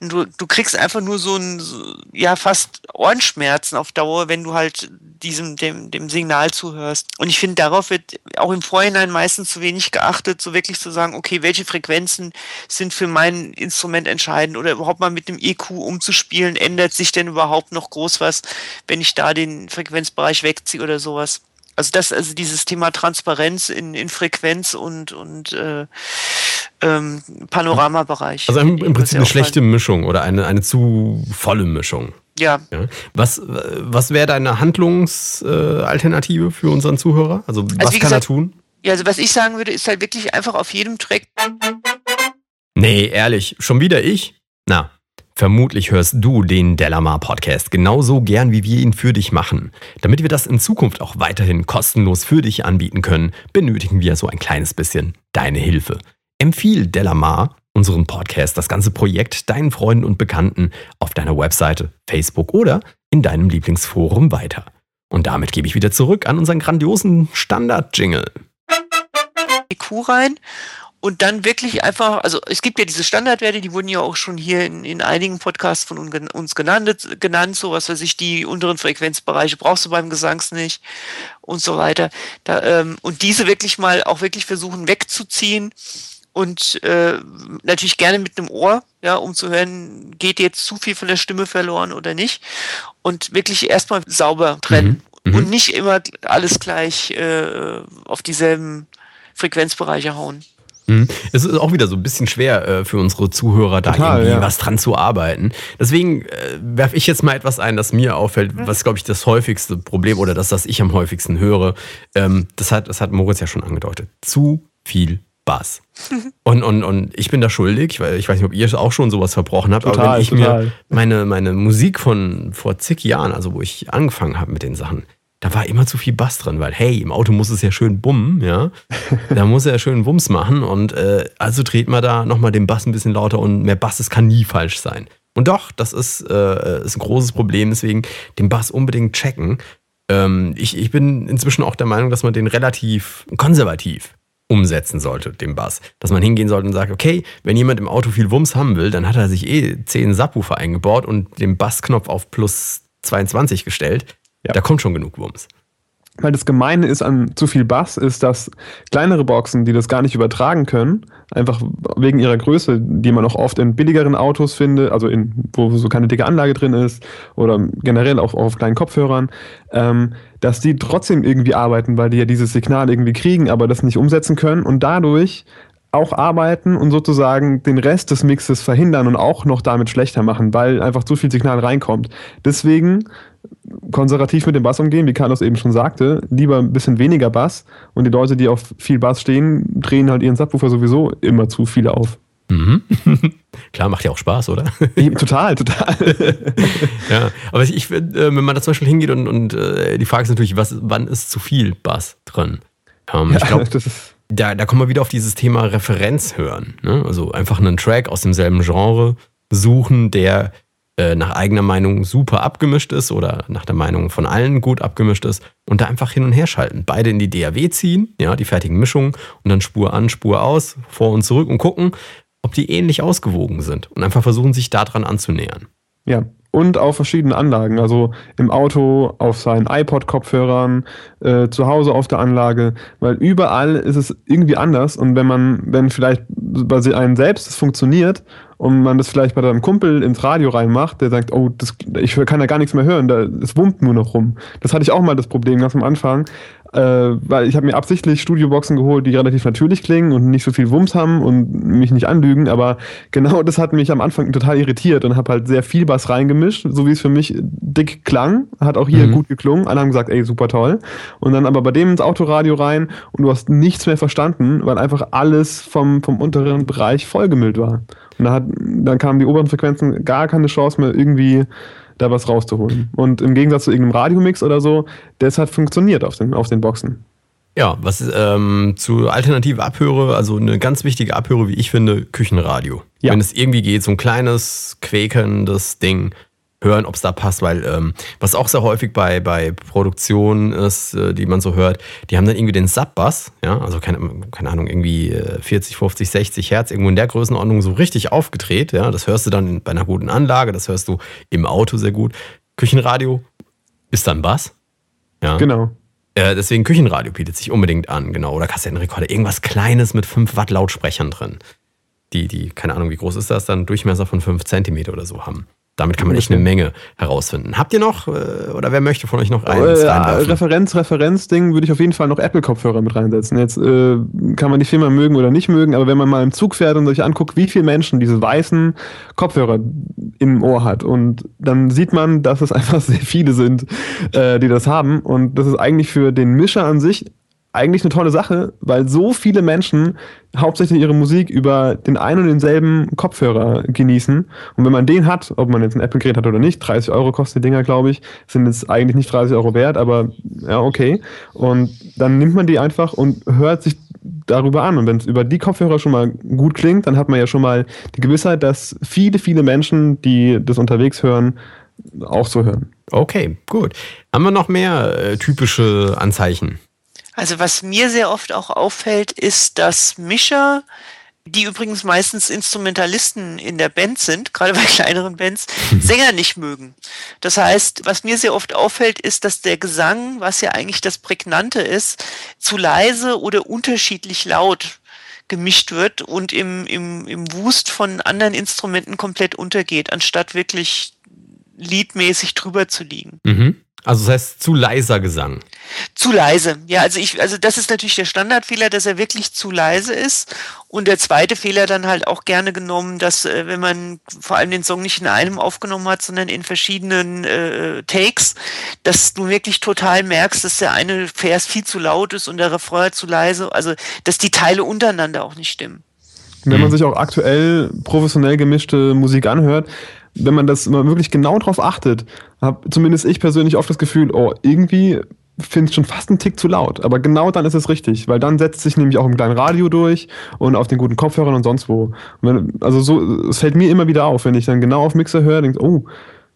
Du, du kriegst einfach nur so ein, so, ja, fast Ohrenschmerzen auf Dauer, wenn du halt diesem, dem, dem Signal zuhörst. Und ich finde, darauf wird auch im Vorhinein meistens zu wenig geachtet, so wirklich zu sagen, okay, welche Frequenzen sind für mein Instrument entscheidend oder überhaupt mal mit dem EQ umzuspielen, ändert sich denn überhaupt noch groß was, wenn ich da den Frequenzbereich wegziehe oder sowas. Also das, also dieses Thema Transparenz in, in Frequenz und, und äh, ähm, Panoramabereich. Also im, im Prinzip eine schlechte Mischung oder eine, eine zu volle Mischung. Ja. ja. Was, was wäre deine Handlungsalternative äh, für unseren Zuhörer? Also, also was kann gesagt, er tun? Ja, also was ich sagen würde, ist halt wirklich einfach auf jedem Track. Nee, ehrlich, schon wieder ich? Na, Vermutlich hörst du den Delamar Podcast genauso gern, wie wir ihn für dich machen. Damit wir das in Zukunft auch weiterhin kostenlos für dich anbieten können, benötigen wir so ein kleines bisschen deine Hilfe. Empfiehl Delamar, unseren Podcast, das ganze Projekt deinen Freunden und Bekannten auf deiner Webseite, Facebook oder in deinem Lieblingsforum weiter. Und damit gebe ich wieder zurück an unseren grandiosen Standard-Jingle. IQ rein und dann wirklich einfach, also es gibt ja diese Standardwerte, die wurden ja auch schon hier in, in einigen Podcasts von uns genannt, genannt, so was weiß ich, die unteren Frequenzbereiche brauchst du beim Gesangs nicht und so weiter. Da, ähm, und diese wirklich mal auch wirklich versuchen wegzuziehen und äh, natürlich gerne mit einem Ohr, ja, um zu hören, geht jetzt zu viel von der Stimme verloren oder nicht. Und wirklich erstmal sauber trennen mhm. Mhm. und nicht immer alles gleich äh, auf dieselben Frequenzbereiche hauen. Mhm. Es ist auch wieder so ein bisschen schwer äh, für unsere Zuhörer, da Total, irgendwie ja. was dran zu arbeiten. Deswegen äh, werfe ich jetzt mal etwas ein, das mir auffällt, was, glaube ich, das häufigste Problem oder das, was ich am häufigsten höre. Ähm, das, hat, das hat Moritz ja schon angedeutet. Zu viel Bass. Und, und, und ich bin da schuldig, weil ich weiß nicht, ob ihr auch schon sowas verbrochen habt, Total, aber wenn ich total. mir meine, meine Musik von vor zig Jahren, also wo ich angefangen habe mit den Sachen, da war immer zu viel Bass drin, weil hey, im Auto muss es ja schön bummen, ja. Da muss er ja schön Wumms machen und äh, also dreht man da nochmal den Bass ein bisschen lauter und mehr Bass, es kann nie falsch sein. Und doch, das ist, äh, ist ein großes Problem, deswegen den Bass unbedingt checken. Ähm, ich, ich bin inzwischen auch der Meinung, dass man den relativ konservativ umsetzen sollte, den Bass. Dass man hingehen sollte und sagt, okay, wenn jemand im Auto viel Wumms haben will, dann hat er sich eh 10 Subwoofer eingebaut und den Bassknopf auf plus 22 gestellt. Ja. Da kommt schon genug Wumms. Weil das Gemeine ist an zu viel Bass, ist, dass kleinere Boxen, die das gar nicht übertragen können, einfach wegen ihrer Größe, die man auch oft in billigeren Autos findet, also in, wo so keine dicke Anlage drin ist oder generell auch auf kleinen Kopfhörern, ähm, dass die trotzdem irgendwie arbeiten, weil die ja dieses Signal irgendwie kriegen, aber das nicht umsetzen können und dadurch auch arbeiten und sozusagen den Rest des Mixes verhindern und auch noch damit schlechter machen, weil einfach zu viel Signal reinkommt. Deswegen konservativ mit dem Bass umgehen, wie Carlos eben schon sagte, lieber ein bisschen weniger Bass und die Leute, die auf viel Bass stehen, drehen halt ihren Subwoofer sowieso immer zu viele auf. Mhm. Klar, macht ja auch Spaß, oder? total, total. ja, aber ich, find, äh, wenn man da zum Beispiel hingeht und, und äh, die Frage ist natürlich, was, wann ist zu viel Bass drin? Ähm, ich glaube, das ist da, da kommen wir wieder auf dieses Thema Referenz hören. Ne? Also einfach einen Track aus demselben Genre suchen, der äh, nach eigener Meinung super abgemischt ist oder nach der Meinung von allen gut abgemischt ist und da einfach hin und her schalten. Beide in die DAW ziehen, ja, die fertigen Mischungen und dann Spur an, Spur aus, vor und zurück und gucken, ob die ähnlich ausgewogen sind und einfach versuchen, sich daran anzunähern. Ja, und auf verschiedenen Anlagen, also im Auto, auf seinen iPod-Kopfhörern, äh, zu Hause auf der Anlage, weil überall ist es irgendwie anders und wenn man, wenn vielleicht bei einem selbst es funktioniert und man das vielleicht bei deinem Kumpel ins Radio reinmacht, der sagt, oh, das, ich kann ja gar nichts mehr hören, da, es wummt nur noch rum. Das hatte ich auch mal das Problem ganz am Anfang, äh, weil ich habe mir absichtlich Studioboxen geholt, die relativ natürlich klingen und nicht so viel Wumms haben und mich nicht anlügen, aber genau das hat mich am Anfang total irritiert und habe halt sehr viel Bass reingemischt, so wie es für mich dick klang, hat auch hier Mhm. gut geklungen, alle haben gesagt, ey, super toll und dann aber bei dem ins Autoradio rein und du hast nichts mehr verstanden, weil einfach alles vom, vom unteren Bereich vollgemüllt war. Und da hat, dann kamen die oberen Frequenzen gar keine Chance mehr irgendwie da was rauszuholen. Und im Gegensatz zu irgendeinem Radiomix oder so, das hat funktioniert auf den, auf den Boxen. Ja, was ähm, zu alternative Abhöre, also eine ganz wichtige Abhöre, wie ich finde, Küchenradio. Ja. Wenn es irgendwie geht, so ein kleines, quäkendes Ding, hören, ob es da passt, weil ähm, was auch sehr häufig bei, bei Produktionen ist, äh, die man so hört, die haben dann irgendwie den Subbass, ja, also keine, keine Ahnung, irgendwie äh, 40, 50, 60 Hertz, irgendwo in der Größenordnung so richtig aufgedreht, ja, das hörst du dann bei einer guten Anlage, das hörst du im Auto sehr gut. Küchenradio ist dann Bass, ja. Genau. Äh, deswegen Küchenradio bietet sich unbedingt an, genau. Oder Kassettenrekorder. Irgendwas Kleines mit 5 Watt Lautsprechern drin. Die, die, keine Ahnung, wie groß ist das, dann Durchmesser von 5 Zentimeter oder so haben. Damit kann man echt eine Menge herausfinden. Habt ihr noch, äh, oder wer möchte von euch noch eins Äh, reinwerfen? Referenz, Referenz-Ding würde ich auf jeden Fall noch Apple-Kopfhörer mit reinsetzen. Jetzt äh, kann man die Firma mögen oder nicht mögen, aber wenn man mal im Zug fährt und sich anguckt, wie viele Menschen diese weißen Kopfhörer im Ohr hat und dann sieht man, dass es einfach sehr viele sind, äh, die das haben und das ist eigentlich für den Mischer an sich eigentlich eine tolle Sache, weil so viele Menschen hauptsächlich ihre Musik über den einen und denselben Kopfhörer genießen. Und wenn man den hat, ob man jetzt ein Apple-Gerät hat oder nicht, 30 Euro kosten die Dinger, glaube ich, sind jetzt eigentlich nicht 30 Euro wert, aber ja, okay. Und dann nimmt man die einfach und hört sich darüber an. Und wenn es über die Kopfhörer schon mal gut klingt, dann hat man ja schon mal die Gewissheit, dass viele, viele Menschen, die das unterwegs hören, auch so hören. Okay, gut. Haben wir noch mehr äh, typische Anzeichen? Also was mir sehr oft auch auffällt, ist, dass Mischer, die übrigens meistens Instrumentalisten in der Band sind, gerade bei kleineren Bands, Sänger nicht mögen. Das heißt, was mir sehr oft auffällt, ist, dass der Gesang, was ja eigentlich das Prägnante ist, zu leise oder unterschiedlich laut gemischt wird und im, im, im Wust von anderen Instrumenten komplett untergeht, anstatt wirklich liedmäßig drüber zu liegen. Mhm. Also das heißt zu leiser Gesang. Zu leise. Ja, also ich, also das ist natürlich der Standardfehler, dass er wirklich zu leise ist. Und der zweite Fehler dann halt auch gerne genommen, dass äh, wenn man vor allem den Song nicht in einem aufgenommen hat, sondern in verschiedenen äh, Takes, dass du wirklich total merkst, dass der eine Vers viel zu laut ist und der Refrain zu leise. Also dass die Teile untereinander auch nicht stimmen. Wenn man sich auch aktuell professionell gemischte Musik anhört, wenn man das immer wirklich genau drauf achtet, habe zumindest ich persönlich oft das Gefühl, oh, irgendwie finde ich schon fast einen Tick zu laut. Aber genau dann ist es richtig, weil dann setzt sich nämlich auch im kleinen Radio durch und auf den guten Kopfhörern und sonst wo. Wenn, also so, es fällt mir immer wieder auf, wenn ich dann genau auf Mixer höre, denke oh,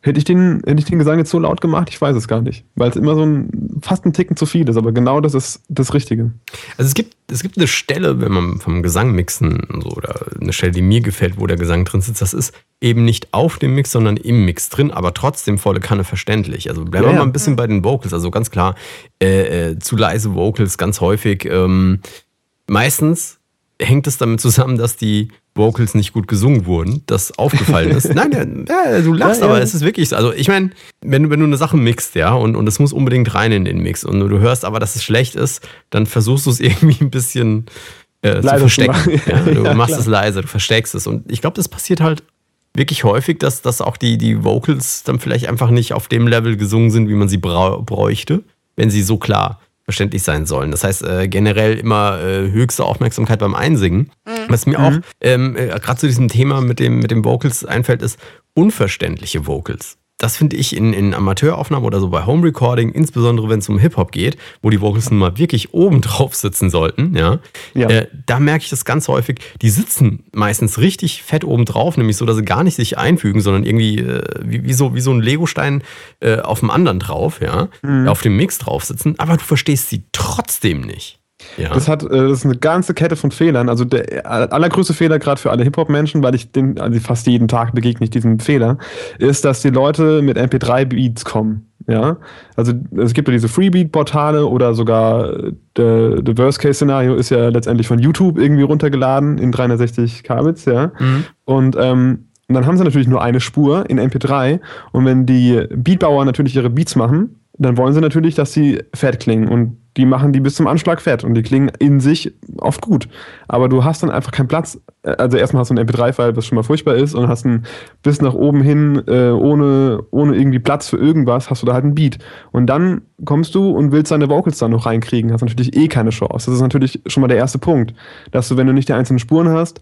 Hätte ich, den, hätte ich den Gesang jetzt so laut gemacht? Ich weiß es gar nicht. Weil es immer so ein, fast ein Ticken zu viel ist, aber genau das ist das Richtige. Also es gibt, es gibt eine Stelle, wenn man vom Gesang mixen so, oder eine Stelle, die mir gefällt, wo der Gesang drin sitzt, das ist eben nicht auf dem Mix, sondern im Mix drin, aber trotzdem volle Kanne verständlich. Also bleiben wir ja, mal ein bisschen bei den Vocals. Also ganz klar, äh, äh, zu leise Vocals, ganz häufig. Ähm, meistens hängt es damit zusammen, dass die Vocals nicht gut gesungen wurden, das aufgefallen ist. Nein, ja, du lachst, ja, ja. aber es ist wirklich so. Also ich meine, wenn du, wenn du eine Sache mixt, ja, und, und es muss unbedingt rein in den Mix und du hörst aber, dass es schlecht ist, dann versuchst du es irgendwie ein bisschen äh, zu verstecken. Ja, du machst klar. es leise, du versteckst es. Und ich glaube, das passiert halt wirklich häufig, dass, dass auch die, die Vocals dann vielleicht einfach nicht auf dem Level gesungen sind, wie man sie bräuchte, wenn sie so klar verständlich sein sollen. Das heißt, äh, generell immer äh, höchste Aufmerksamkeit beim Einsingen. Mhm. Was mir mhm. auch ähm, äh, gerade zu diesem Thema mit dem, mit dem Vocals einfällt, ist unverständliche Vocals das finde ich in, in Amateuraufnahmen oder so bei Home Recording, insbesondere wenn es um Hip-Hop geht, wo die Vocals nun mal wirklich oben drauf sitzen sollten, ja, ja. Äh, da merke ich das ganz häufig. Die sitzen meistens richtig fett oben drauf, nämlich so, dass sie gar nicht sich einfügen, sondern irgendwie äh, wie, wie, so, wie so ein Legostein äh, auf dem anderen drauf, ja, mhm. auf dem Mix drauf sitzen, aber du verstehst sie trotzdem nicht. Ja. Das hat äh, das ist eine ganze Kette von Fehlern. Also der allergrößte Fehler gerade für alle Hip-Hop-Menschen, weil ich den also fast jeden Tag begegne ich diesem Fehler, ist, dass die Leute mit MP3-Beats kommen. Ja, also es gibt ja diese Freebeat-Portale oder sogar der, der Worst-Case-Szenario ist ja letztendlich von YouTube irgendwie runtergeladen in 360 Kbits, ja. Mhm. Und ähm, und dann haben sie natürlich nur eine Spur in MP3. Und wenn die Beatbauer natürlich ihre Beats machen, dann wollen sie natürlich, dass sie fett klingen. Und die machen die bis zum Anschlag fett und die klingen in sich oft gut. Aber du hast dann einfach keinen Platz. Also erstmal hast du ein MP3-File, was schon mal furchtbar ist, und hast ein bis nach oben hin, äh, ohne, ohne irgendwie Platz für irgendwas, hast du da halt ein Beat. Und dann kommst du und willst deine Vocals dann noch reinkriegen, hast natürlich eh keine Chance. Das ist natürlich schon mal der erste Punkt, dass du, wenn du nicht die einzelnen Spuren hast,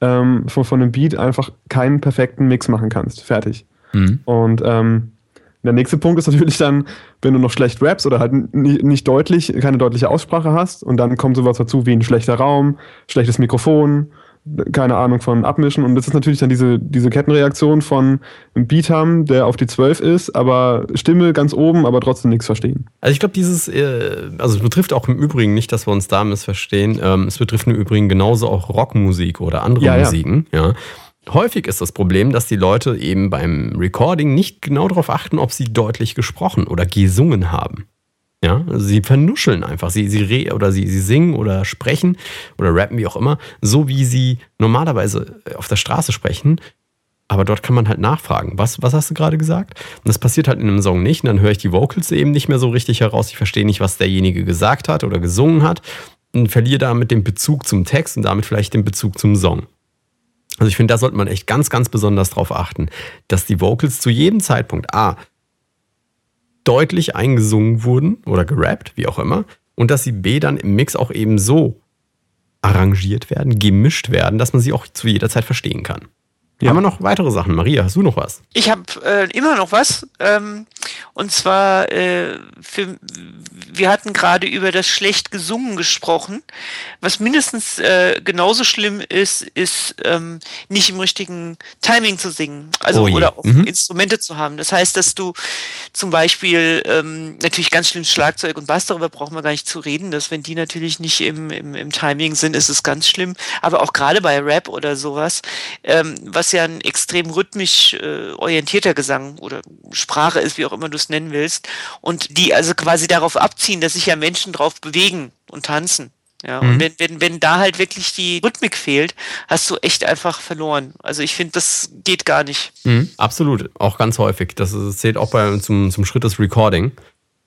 ähm, von, von einem Beat einfach keinen perfekten Mix machen kannst. Fertig. Mhm. Und ähm, der nächste Punkt ist natürlich dann, wenn du noch schlecht rappst oder halt nicht deutlich, keine deutliche Aussprache hast und dann kommt sowas dazu wie ein schlechter Raum, schlechtes Mikrofon, keine Ahnung von Abmischen und das ist natürlich dann diese, diese Kettenreaktion von einem Beat haben, der auf die 12 ist, aber Stimme ganz oben, aber trotzdem nichts verstehen. Also ich glaube, dieses, äh, also es betrifft auch im Übrigen nicht, dass wir uns da missverstehen, ähm, es betrifft im Übrigen genauso auch Rockmusik oder andere ja, Musiken, ja. ja. Häufig ist das Problem, dass die Leute eben beim Recording nicht genau darauf achten, ob sie deutlich gesprochen oder gesungen haben. Ja, also sie vernuscheln einfach. Sie, sie re oder sie, sie singen oder sprechen oder rappen, wie auch immer, so wie sie normalerweise auf der Straße sprechen. Aber dort kann man halt nachfragen. Was, was hast du gerade gesagt? Und das passiert halt in einem Song nicht. Und dann höre ich die Vocals eben nicht mehr so richtig heraus. Ich verstehe nicht, was derjenige gesagt hat oder gesungen hat. Und verliere damit den Bezug zum Text und damit vielleicht den Bezug zum Song. Also ich finde, da sollte man echt ganz, ganz besonders darauf achten, dass die Vocals zu jedem Zeitpunkt A deutlich eingesungen wurden oder gerappt, wie auch immer, und dass sie B dann im Mix auch eben so arrangiert werden, gemischt werden, dass man sie auch zu jeder Zeit verstehen kann. Ja. Haben wir noch weitere Sachen? Maria, hast du noch was? Ich habe äh, immer noch was. Ähm, und zwar, äh, für, wir hatten gerade über das schlecht gesungen gesprochen. Was mindestens äh, genauso schlimm ist, ist ähm, nicht im richtigen Timing zu singen. Also oh oder auch mhm. Instrumente zu haben. Das heißt, dass du zum Beispiel ähm, natürlich ganz schlimm Schlagzeug und Bass, darüber brauchen wir gar nicht zu reden, dass wenn die natürlich nicht im, im, im Timing sind, ist es ganz schlimm. Aber auch gerade bei Rap oder sowas, ähm, was ja ein extrem rhythmisch äh, orientierter Gesang oder Sprache ist, wie auch immer du es nennen willst, und die also quasi darauf abziehen, dass sich ja Menschen drauf bewegen und tanzen. Ja, mhm. und wenn, wenn, wenn da halt wirklich die Rhythmik fehlt, hast du echt einfach verloren. Also ich finde, das geht gar nicht. Mhm, absolut, auch ganz häufig. Das zählt auch bei, zum, zum Schritt des Recording,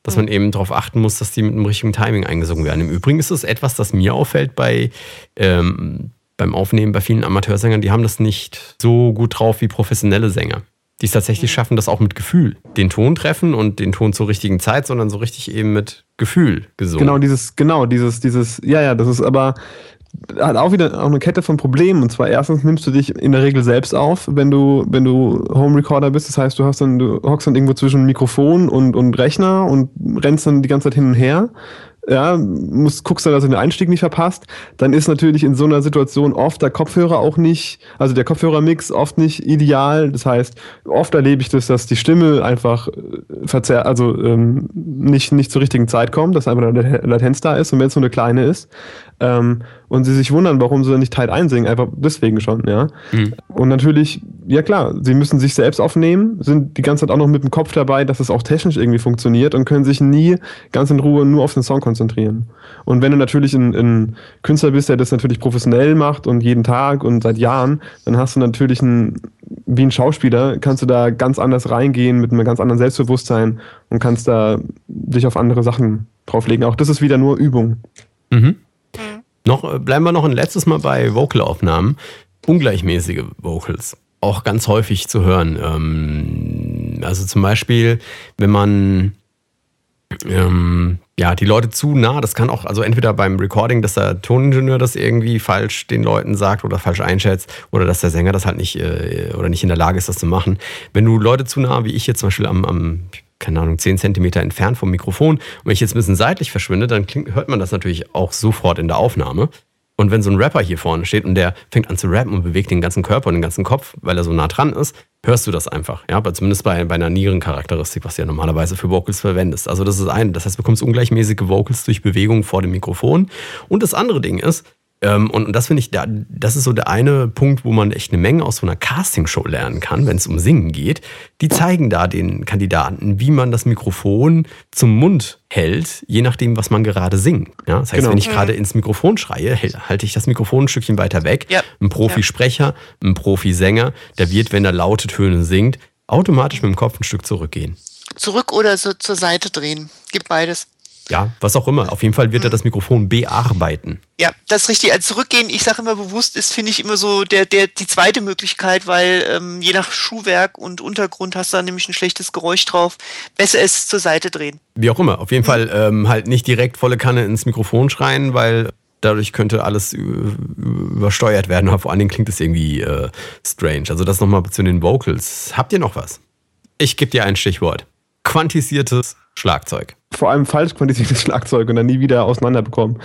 dass mhm. man eben darauf achten muss, dass die mit dem richtigen Timing eingesungen werden. Im Übrigen ist es etwas, das mir auffällt bei ähm, beim Aufnehmen bei vielen Amateursängern, die haben das nicht so gut drauf wie professionelle Sänger die es tatsächlich schaffen, das auch mit Gefühl. Den Ton treffen und den Ton zur richtigen Zeit, sondern so richtig eben mit Gefühl gesungen. Genau, dieses, genau, dieses, dieses, ja, ja, das ist aber hat auch wieder auch eine Kette von Problemen. Und zwar erstens nimmst du dich in der Regel selbst auf, wenn du, wenn du Home Recorder bist. Das heißt, du hast dann, du hockst dann irgendwo zwischen Mikrofon und, und Rechner und rennst dann die ganze Zeit hin und her ja, musst, guckst du, dass du den Einstieg nicht verpasst, dann ist natürlich in so einer Situation oft der Kopfhörer auch nicht, also der Kopfhörermix oft nicht ideal. Das heißt, oft erlebe ich das, dass die Stimme einfach äh, verzerrt, also ähm, nicht, nicht zur richtigen Zeit kommt, dass einfach eine Latenz da ist und wenn es so eine kleine ist, ähm, und sie sich wundern, warum sie nicht tight einsingen, einfach deswegen schon, ja. Mhm. Und natürlich, ja klar, sie müssen sich selbst aufnehmen, sind die ganze Zeit auch noch mit dem Kopf dabei, dass es auch technisch irgendwie funktioniert und können sich nie ganz in Ruhe nur auf den Song konzentrieren. Und wenn du natürlich ein, ein Künstler bist, der das natürlich professionell macht und jeden Tag und seit Jahren, dann hast du natürlich ein, wie ein Schauspieler, kannst du da ganz anders reingehen mit einem ganz anderen Selbstbewusstsein und kannst da dich auf andere Sachen drauflegen. Auch das ist wieder nur Übung. Mhm. Noch, äh, bleiben wir noch ein letztes Mal bei Vocalaufnahmen. Ungleichmäßige Vocals. Auch ganz häufig zu hören. Ähm, also zum Beispiel, wenn man ähm, ja, die Leute zu nah, das kann auch, also entweder beim Recording, dass der Toningenieur das irgendwie falsch den Leuten sagt oder falsch einschätzt, oder dass der Sänger das halt nicht äh, oder nicht in der Lage ist, das zu machen. Wenn du Leute zu nah, wie ich jetzt zum Beispiel am, am keine Ahnung, 10 Zentimeter entfernt vom Mikrofon. Und wenn ich jetzt ein bisschen seitlich verschwinde, dann klingt, hört man das natürlich auch sofort in der Aufnahme. Und wenn so ein Rapper hier vorne steht und der fängt an zu rappen und bewegt den ganzen Körper und den ganzen Kopf, weil er so nah dran ist, hörst du das einfach. Ja, aber zumindest bei, bei einer Nierencharakteristik, was du ja normalerweise für Vocals verwendest. Also das ist ein, das heißt, du bekommst ungleichmäßige Vocals durch Bewegung vor dem Mikrofon. Und das andere Ding ist, ähm, und, das finde ich, das ist so der eine Punkt, wo man echt eine Menge aus so einer Castingshow lernen kann, wenn es um Singen geht. Die zeigen da den Kandidaten, wie man das Mikrofon zum Mund hält, je nachdem, was man gerade singt. Ja, das heißt, genau. wenn ich gerade ins Mikrofon schreie, halte ich das Mikrofon ein Stückchen weiter weg. Ja. Ein Profisprecher, ein Profisänger, der wird, wenn er laute Töne singt, automatisch mit dem Kopf ein Stück zurückgehen. Zurück oder so zur Seite drehen. Gibt beides. Ja, was auch immer. Auf jeden Fall wird er das Mikrofon bearbeiten. Ja, das ist richtig. Also zurückgehen, ich sage immer bewusst, ist, finde ich, immer so der, der, die zweite Möglichkeit, weil ähm, je nach Schuhwerk und Untergrund hast du da nämlich ein schlechtes Geräusch drauf. Besser ist zur Seite drehen. Wie auch immer. Auf jeden mhm. Fall ähm, halt nicht direkt volle Kanne ins Mikrofon schreien, weil dadurch könnte alles übersteuert werden. Aber vor allen Dingen klingt es irgendwie äh, strange. Also das nochmal zu den Vocals. Habt ihr noch was? Ich gebe dir ein Stichwort. Quantisiertes Schlagzeug. Vor allem falsch quantisiertes Schlagzeug und dann nie wieder auseinanderbekommen.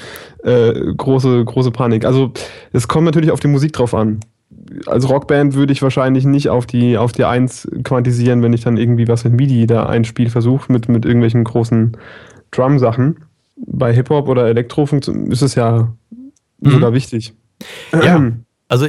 Äh, große, große Panik. Also es kommt natürlich auf die Musik drauf an. Als Rockband würde ich wahrscheinlich nicht auf die, auf die Eins quantisieren, wenn ich dann irgendwie was in MIDI da einspiele, versuche mit, mit irgendwelchen großen Drum-Sachen. Bei Hip-Hop oder Elektro ist es ja mhm. sogar wichtig. Ja. Also,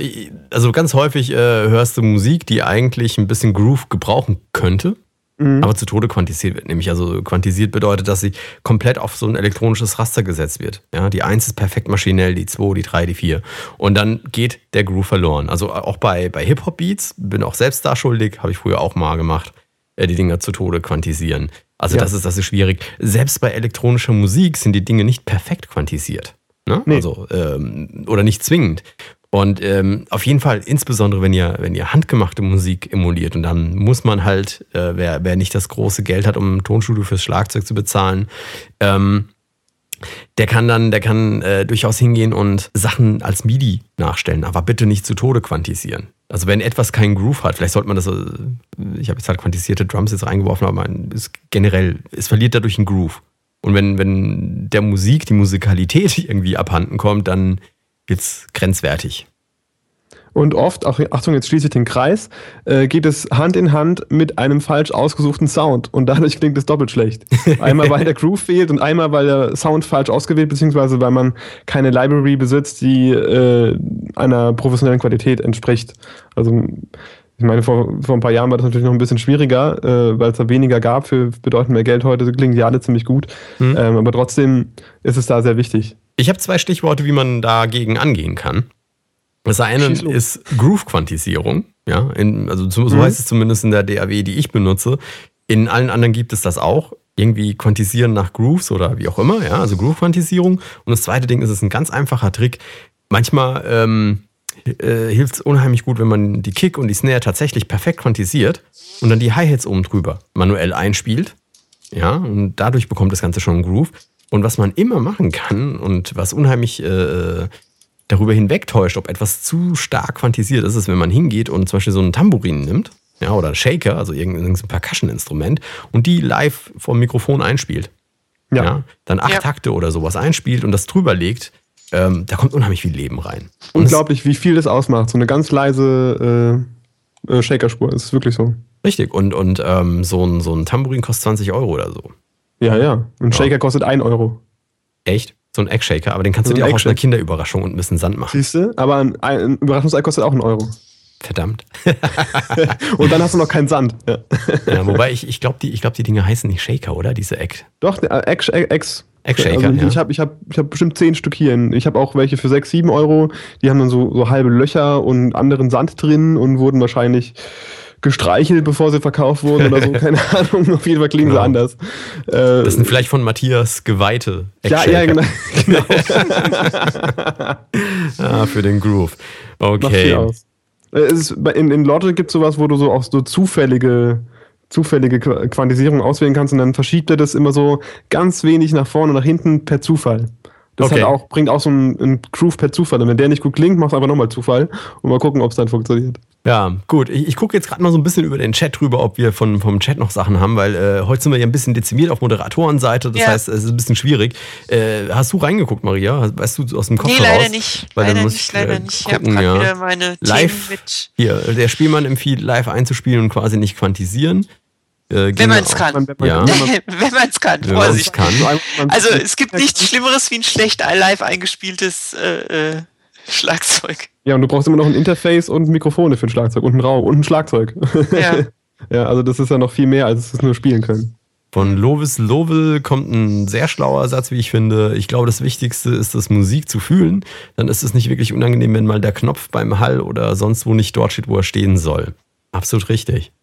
also ganz häufig äh, hörst du Musik, die eigentlich ein bisschen Groove gebrauchen könnte mhm. aber zu Tode quantisiert wird. Nämlich also quantisiert bedeutet, dass sie komplett auf so ein elektronisches Raster gesetzt wird. Ja, die 1 ist perfekt maschinell, die 2, die 3, die 4. Und dann geht der Groove verloren. Also auch bei, bei Hip-Hop-Beats, bin auch selbst da schuldig, habe ich früher auch mal gemacht, äh, die Dinger zu Tode quantisieren. Also ja. das, ist, das ist schwierig. Selbst bei elektronischer Musik sind die Dinge nicht perfekt quantisiert. Ne? Nee. Also, ähm, oder nicht zwingend. Und ähm, auf jeden Fall, insbesondere wenn ihr, wenn ihr handgemachte Musik emuliert und dann muss man halt, äh, wer, wer nicht das große Geld hat, um ein Tonstudio fürs Schlagzeug zu bezahlen, ähm, der kann dann, der kann äh, durchaus hingehen und Sachen als MIDI nachstellen, aber bitte nicht zu Tode quantisieren. Also wenn etwas keinen Groove hat, vielleicht sollte man das, äh, ich habe jetzt halt quantisierte Drums jetzt reingeworfen, aber man ist generell, es verliert dadurch einen Groove. Und wenn, wenn der Musik die Musikalität irgendwie abhanden kommt, dann wird es grenzwertig. Und oft, auch, Achtung, jetzt schließe ich den Kreis, äh, geht es Hand in Hand mit einem falsch ausgesuchten Sound. Und dadurch klingt es doppelt schlecht. Einmal, weil der Groove fehlt und einmal, weil der Sound falsch ausgewählt, beziehungsweise weil man keine Library besitzt, die äh, einer professionellen Qualität entspricht. Also ich meine, vor, vor ein paar Jahren war das natürlich noch ein bisschen schwieriger, äh, weil es da weniger gab für bedeutend mehr Geld. Heute klingen die alle ziemlich gut. Mhm. Ähm, aber trotzdem ist es da sehr wichtig. Ich habe zwei Stichworte, wie man dagegen angehen kann. Das eine ist Groove-Quantisierung. Ja, in, also so, so Mhm. heißt es zumindest in der DAW, die ich benutze. In allen anderen gibt es das auch. Irgendwie quantisieren nach Grooves oder wie auch immer, ja, also Groove-Quantisierung. Und das zweite Ding ist, es ist ein ganz einfacher Trick. Manchmal ähm, äh, hilft es unheimlich gut, wenn man die Kick und die Snare tatsächlich perfekt quantisiert und dann die Hi-Hats oben drüber manuell einspielt. Ja, und dadurch bekommt das Ganze schon einen Groove. Und was man immer machen kann und was unheimlich äh, darüber hinwegtäuscht, ob etwas zu stark quantisiert ist, ist, wenn man hingeht und zum Beispiel so einen Tambourin nimmt, ja, oder einen Shaker, also irgendein Percussion-Instrument, und die live vom Mikrofon einspielt. Ja. Ja. dann acht Ja. Takte oder sowas einspielt und das drüber legt, ähm, da kommt unheimlich viel Leben rein. Und Unglaublich, wie viel das ausmacht. So eine ganz leise äh, äh, Shakerspur. Ist wirklich so. Richtig. Und, und ähm, so, ein, so ein Tambourin kostet 20 Euro oder so. Ja, ja. Ein Ja. Shaker kostet 1 Euro. Echt? So ein Eggshaker, aber den kannst So du dir auch aus einer. Kinderüberraschung und ein bisschen Sand machen. Siehst du? Aber ein, ein Überraschungsei kostet auch einen Euro. Verdammt. Und dann hast du noch keinen Sand. Ja. Ja, wobei ich, ich glaube, die, ich glaub, die Dinge heißen nicht Shaker, oder? Diese Egg. Doch, äh, Ex. Ex. Eggshaker, also ja. Ich habe ich hab, ich hab bestimmt 10 Stück hier. Ich habe auch welche für 6, 7 Euro. Die haben dann so, so halbe Löcher und anderen Sand drin und wurden wahrscheinlich gestreichelt, bevor sie verkauft wurden oder so. Keine Ahnung. Auf jeden Fall klingen Genau. sie anders. Äh, Das sind vielleicht von Matthias geweihte ja, ja, genau. genau. Ah, für den Groove. Okay. Äh, Es ist, in, in Logic gibt es sowas, wo du so auch so zufällige, zufällige Qu- Quantisierung auswählen kannst und dann verschiebt er das immer so ganz wenig nach vorne und nach hinten per Zufall. Das Okay. hat auch, bringt auch so einen, einen Groove per Zufall. Und wenn der nicht gut klingt, machst du einfach nochmal Zufall und mal gucken, ob es dann funktioniert. Ja, gut. Ich, ich gucke jetzt gerade mal so ein bisschen über den Chat drüber, ob wir von, vom Chat noch Sachen haben, weil äh, heute sind wir ja ein bisschen dezimiert auf Moderatorenseite. Das Ja. heißt, es ist ein bisschen schwierig. Äh, hast du reingeguckt, Maria? Weißt du aus dem Kopf Nee, heraus? leider nicht. Weil dann leider muss nicht, ich, leider äh, nicht. Ich habe gucken, gerade ja. wieder meine Live Themen mit. Hier, der Spielmann empfiehlt, live einzuspielen und quasi nicht quantisieren. Äh, Wenn ginge man es kann. Wenn Ja. wenn man- es kann, Wenn Vorsicht. kann. Also es gibt nichts Schlimmeres wie ein schlecht live eingespieltes äh, äh, Schlagzeug. Ja, und du brauchst immer noch ein Interface und Mikrofone für ein Schlagzeug und einen Raum und ein Schlagzeug. Ja. ja, also das ist ja noch viel mehr, als es nur spielen können. Von Lovis Lovell kommt ein sehr schlauer Satz, wie ich finde. Ich glaube, das Wichtigste ist, das Musik zu fühlen. Dann ist es nicht wirklich unangenehm, wenn mal der Knopf beim Hall oder sonst wo nicht dort steht, wo er stehen soll. Absolut richtig.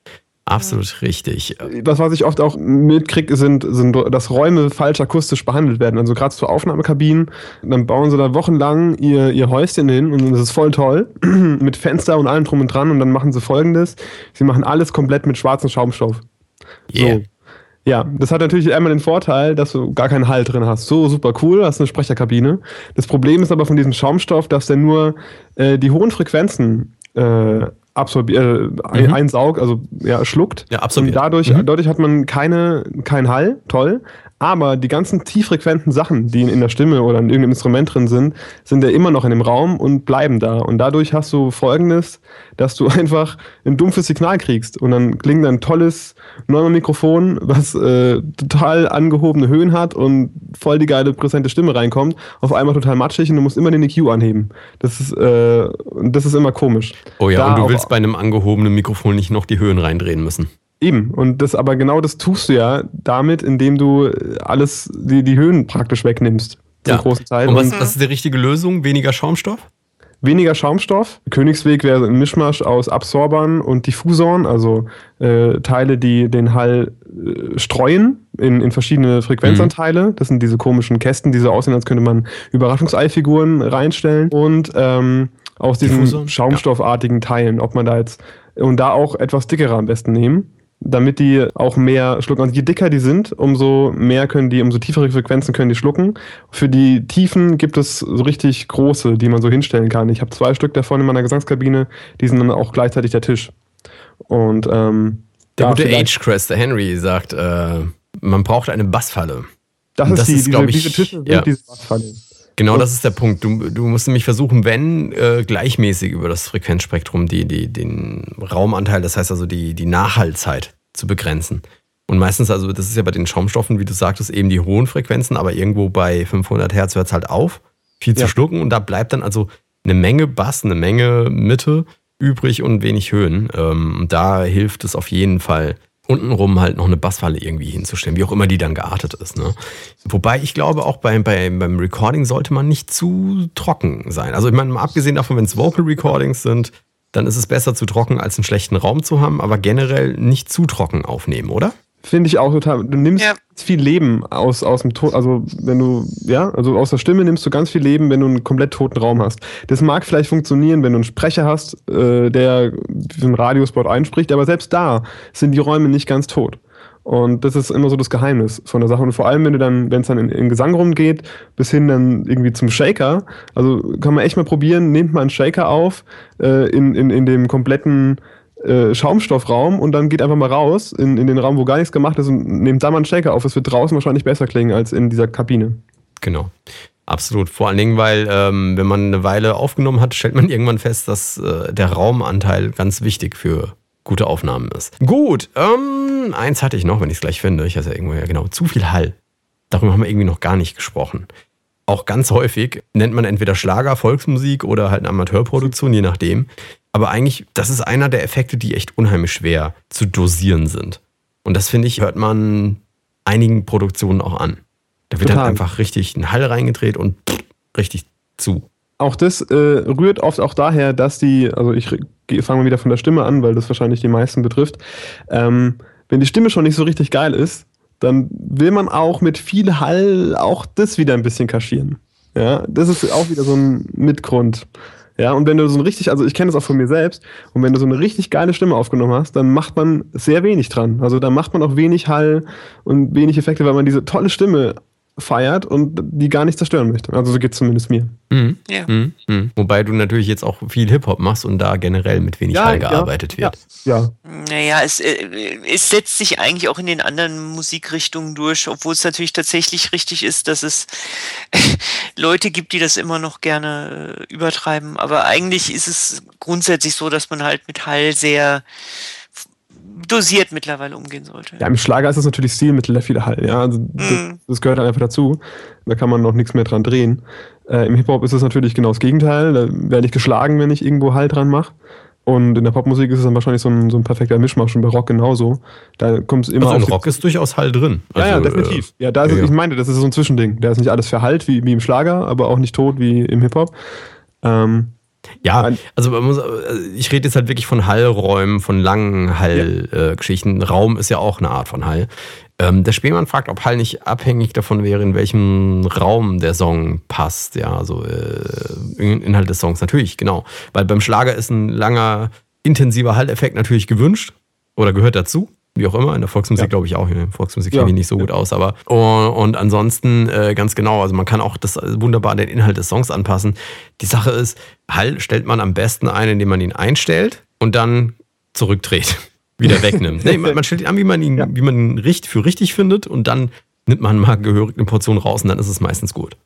Absolut richtig. Das, was ich oft auch mitkriege, sind, sind, dass Räume falsch akustisch behandelt werden. Also gerade zu Aufnahmekabinen, dann bauen sie da wochenlang ihr, ihr Häuschen hin und das ist voll toll. mit Fenster und allem drum und dran. Und dann machen sie folgendes: Sie machen alles komplett mit schwarzem Schaumstoff. Yeah. So. Ja, das hat natürlich einmal den Vorteil, dass du gar keinen Halt drin hast. So super cool, hast eine Sprecherkabine. Das Problem ist aber von diesem Schaumstoff, dass der nur äh, die hohen Frequenzen äh, absorbiert, äh, ein- Mhm. einsaugt, also ja, schluckt. Ja, absorbiert. Und dadurch, Mhm. dadurch hat man keine, keinen Hall, toll. Aber die ganzen tieffrequenten Sachen, die in, der Stimme oder in irgendeinem Instrument drin sind, sind ja immer noch in dem Raum und bleiben da. Und dadurch hast du folgendes, dass du einfach ein dumpfes Signal kriegst. Und dann klingt ein tolles Neumann-Mikrofon, was äh, total angehobene Höhen hat und voll die geile präsente Stimme reinkommt, auf einmal total matschig und du musst immer den EQ anheben. Das ist, äh, das ist immer komisch. Oh ja, Da und du willst bei einem angehobenen Mikrofon nicht noch die Höhen reindrehen müssen. Eben, und das, aber genau das tust du ja damit, indem du äh, alles, die, die Höhen praktisch wegnimmst. Ja. großen Teil. Und was, was ist die richtige Lösung? Weniger Schaumstoff? weniger Schaumstoff. Königsweg wäre ein Mischmasch aus Absorbern und Diffusoren, also äh, Teile, die den Hall äh, streuen in, in verschiedene Frequenzanteile. Das sind diese komischen Kästen, die so aussehen, als könnte man Überraschungseifiguren reinstellen. Und ähm, aus diesen Diffusoren? schaumstoffartigen Teilen, ob man da jetzt und da auch etwas dickere am besten nehmen. Damit die auch mehr schlucken. Also je dicker die sind, umso mehr können die, umso tiefere Frequenzen können die schlucken. Für die Tiefen gibt es so richtig große, die man so hinstellen kann. Ich habe zwei Stück davon in meiner Gesangskabine, die sind dann auch gleichzeitig der Tisch. Und ähm, Der gute Agecrest, der Henry, sagt, äh, man braucht eine Bassfalle. das und ist das die, ist, diese, ich, diese Tische sind ja. diese Bassfalle. Genau, das ist der Punkt. Du, du musst nämlich versuchen, wenn äh, gleichmäßig über das Frequenzspektrum die, die, den Raumanteil, das heißt also die, die Nachhallzeit zu begrenzen. Und meistens, also das ist ja bei den Schaumstoffen, wie du sagtest, eben die hohen Frequenzen, aber irgendwo bei 500 Hertz hört es halt auf, viel zu Ja. schlucken und da bleibt dann also eine Menge Bass, eine Menge Mitte übrig und wenig Höhen. Ähm, und da hilft es auf jeden Fall untenrum halt noch eine Bassfalle irgendwie hinzustellen, wie auch immer die dann geartet ist. Ne? Wobei ich glaube, auch bei, bei, beim Recording sollte man nicht zu trocken sein. Also ich meine, mal abgesehen davon, wenn es Vocal Recordings sind, dann ist es besser zu trocken, als einen schlechten Raum zu haben, aber generell nicht zu trocken aufnehmen, oder? Finde ich auch total. Du nimmst Ja. viel Leben aus, aus dem Ton, also wenn du, ja, also aus der Stimme nimmst du ganz viel Leben, wenn du einen komplett toten Raum hast. Das mag vielleicht funktionieren, wenn du einen Sprecher hast, äh, der einen Radiospot einspricht, aber selbst da sind die Räume nicht ganz tot. Und das ist immer so das Geheimnis von der Sache. Und vor allem, wenn du dann, wenn es dann in, in Gesang rumgeht, bis hin dann irgendwie zum Shaker, also kann man echt mal probieren, nehmt mal einen Shaker auf, äh, in, in, in dem kompletten äh, Schaumstoffraum und dann geht einfach mal raus in, in den Raum, wo gar nichts gemacht ist und nehmt da mal einen Shaker auf. Es wird draußen wahrscheinlich besser klingen als in dieser Kabine. Genau. Absolut. Vor allen Dingen, weil ähm, wenn man eine Weile aufgenommen hat, stellt man irgendwann fest, dass äh, der Raumanteil ganz wichtig für gute Aufnahmen ist. Gut, ähm, eins hatte ich noch, wenn ich es gleich finde. Ich hatte ja irgendwo, ja genau, zu viel Hall. Darüber haben wir irgendwie noch gar nicht gesprochen. Auch ganz häufig nennt man entweder Schlager, Volksmusik oder halt eine Amateurproduktion, je nachdem. Aber eigentlich, das ist einer der Effekte, die echt unheimlich schwer zu dosieren sind. Und das finde ich, hört man einigen Produktionen auch an. Da wird Total. dann einfach richtig ein Hall reingedreht und richtig zu. Auch das äh, rührt oft auch daher, dass die, also ich fange mal wieder von der Stimme an, weil das wahrscheinlich die meisten betrifft. Ähm, wenn die Stimme schon nicht so richtig geil ist, dann will man auch mit viel Hall auch das wieder ein bisschen kaschieren. Ja, das ist auch wieder so ein Mitgrund. Ja, und wenn du so ein richtig, also ich kenne das auch von mir selbst, und wenn du so eine richtig geile Stimme aufgenommen hast, dann macht man sehr wenig dran. Also da macht man auch wenig Hall und wenig Effekte, weil man diese tolle Stimme feiert und die gar nicht zerstören möchte. Also so geht es zumindest mir. Mhm. Ja. Mhm. Mhm. Wobei du natürlich jetzt auch viel Hip-Hop machst und da generell mit wenig Ja, Hall ja, gearbeitet wird. Ja, Naja, es, äh, es setzt sich eigentlich auch in den anderen Musikrichtungen durch, obwohl es natürlich tatsächlich richtig ist, dass es Leute gibt, die das immer noch gerne äh, übertreiben. Aber eigentlich ist es grundsätzlich so, dass man halt mit Hall sehr dosiert mittlerweile umgehen sollte. Ja, im Schlager ist das natürlich Stilmittel der viele Hall. Ja, also das, Mhm. das gehört halt einfach dazu. Da kann man noch nichts mehr dran drehen. Äh, Im Hip-Hop ist es natürlich genau das Gegenteil. Da werde ich geschlagen, wenn ich irgendwo Hall dran mache. Und in der Popmusik ist es dann wahrscheinlich so ein, so ein perfekter Mischmasch und bei Rock genauso. Da kommt es immer Also in auf die- Rock ist durchaus Hall drin. Ja, ja, Also, definitiv. Ja, da ist, ja, ja. ich meine, das ist so ein Zwischending. Da ist nicht alles verhallt wie, wie im Schlager, aber auch nicht tot wie im Hip-Hop. Ähm, Ja, also man muss, äh, ich rede jetzt halt wirklich von Hallräumen, von langen Hallgeschichten. Raum ist ja auch eine Art von Hall. Ähm, der Spielmann fragt, ob Hall nicht abhängig davon wäre, in welchem Raum der Song passt. Ja, also äh, In- Inhalt des Songs natürlich, genau. Weil beim Schlager ist ein langer, intensiver Halleffekt natürlich gewünscht oder gehört dazu. Wie auch immer, in der Volksmusik Ja. glaube ich auch. In der Volksmusik Ja. kenne ich nicht so gut aus, aber und, und ansonsten äh, ganz genau, also man kann auch das wunderbar den Inhalt des Songs anpassen. Die Sache ist, Hall stellt man am besten ein, indem man ihn einstellt und dann zurückdreht, wieder wegnimmt. nee, man, man stellt ihn an, wie man ihn, Ja. wie man ihn richt, für richtig findet und dann nimmt man mal gehörig eine Portion raus und dann ist es meistens gut.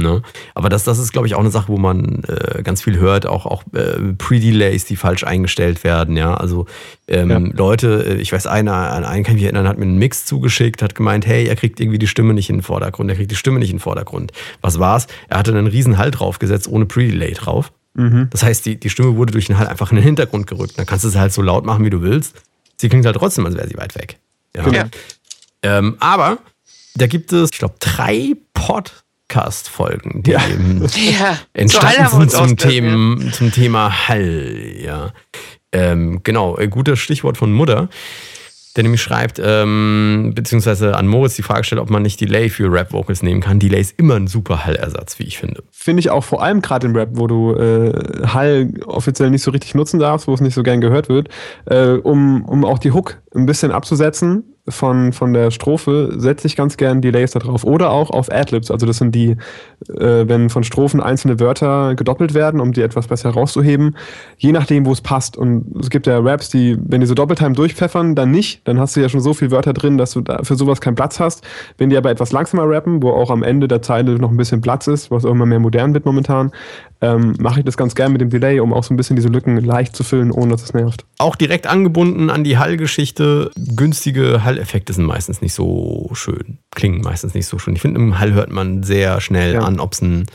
Ne? Aber das, das ist, glaube ich, auch eine Sache, wo man äh, ganz viel hört, auch, auch äh, Pre-Delays, die falsch eingestellt werden, ja. Also ähm, Ja. Leute, äh, ich weiß, einer, an einen kann ich mich erinnern, hat mir einen Mix zugeschickt, hat gemeint, hey, er kriegt irgendwie die Stimme nicht in den Vordergrund, er kriegt die Stimme nicht in den Vordergrund. Was war's? Er hatte einen riesen Halt draufgesetzt, ohne Pre-Delay drauf. mhm. Das heißt, die, die Stimme wurde durch den Halt einfach in den Hintergrund gerückt. Dann kannst du sie halt so laut machen, wie du willst. Sie klingt halt trotzdem, als wäre sie weit weg. Ja. Genau. Ja. Ähm, aber da gibt es, ich glaube, drei Podcast-Folgen, die Ja. eben Ja, so entstanden uns sind zum Thema, zum Thema Hall. Ja. Ähm, genau, äh, gutes Stichwort von Mutter, der nämlich schreibt, ähm, beziehungsweise an Moritz die Frage stellt, ob man nicht Delay für Rap-Vocals nehmen kann. Delay ist immer ein super Hallersatz, wie ich finde. Finde ich auch vor allem gerade im Rap, wo du äh, Hall offiziell nicht so richtig nutzen darfst, wo es nicht so gern gehört wird, äh, um, um auch die Hook ein bisschen abzusetzen von, von der Strophe, setze ich ganz gern Delays da drauf. Oder auch auf Adlibs. Also das sind die, äh, wenn von Strophen einzelne Wörter gedoppelt werden, um die etwas besser rauszuheben, je nachdem, wo es passt. Und es gibt ja Raps, die, wenn die so Doppeltime durchpfeffern, dann nicht. Dann hast du ja schon so viele Wörter drin, dass du da für sowas keinen Platz hast. Wenn die aber etwas langsamer rappen, wo auch am Ende der Zeile noch ein bisschen Platz ist, was auch immer mehr modern wird momentan, ähm, mache ich das ganz gern mit dem Delay, um auch so ein bisschen diese Lücken leicht zu füllen, ohne dass es nervt. Auch direkt angebunden an die Hall-Geschichte. Günstige Hall-Effekte sind meistens nicht so schön, klingen meistens nicht so schön. Ich finde, im Hall hört man sehr schnell Ja. an, ob es ein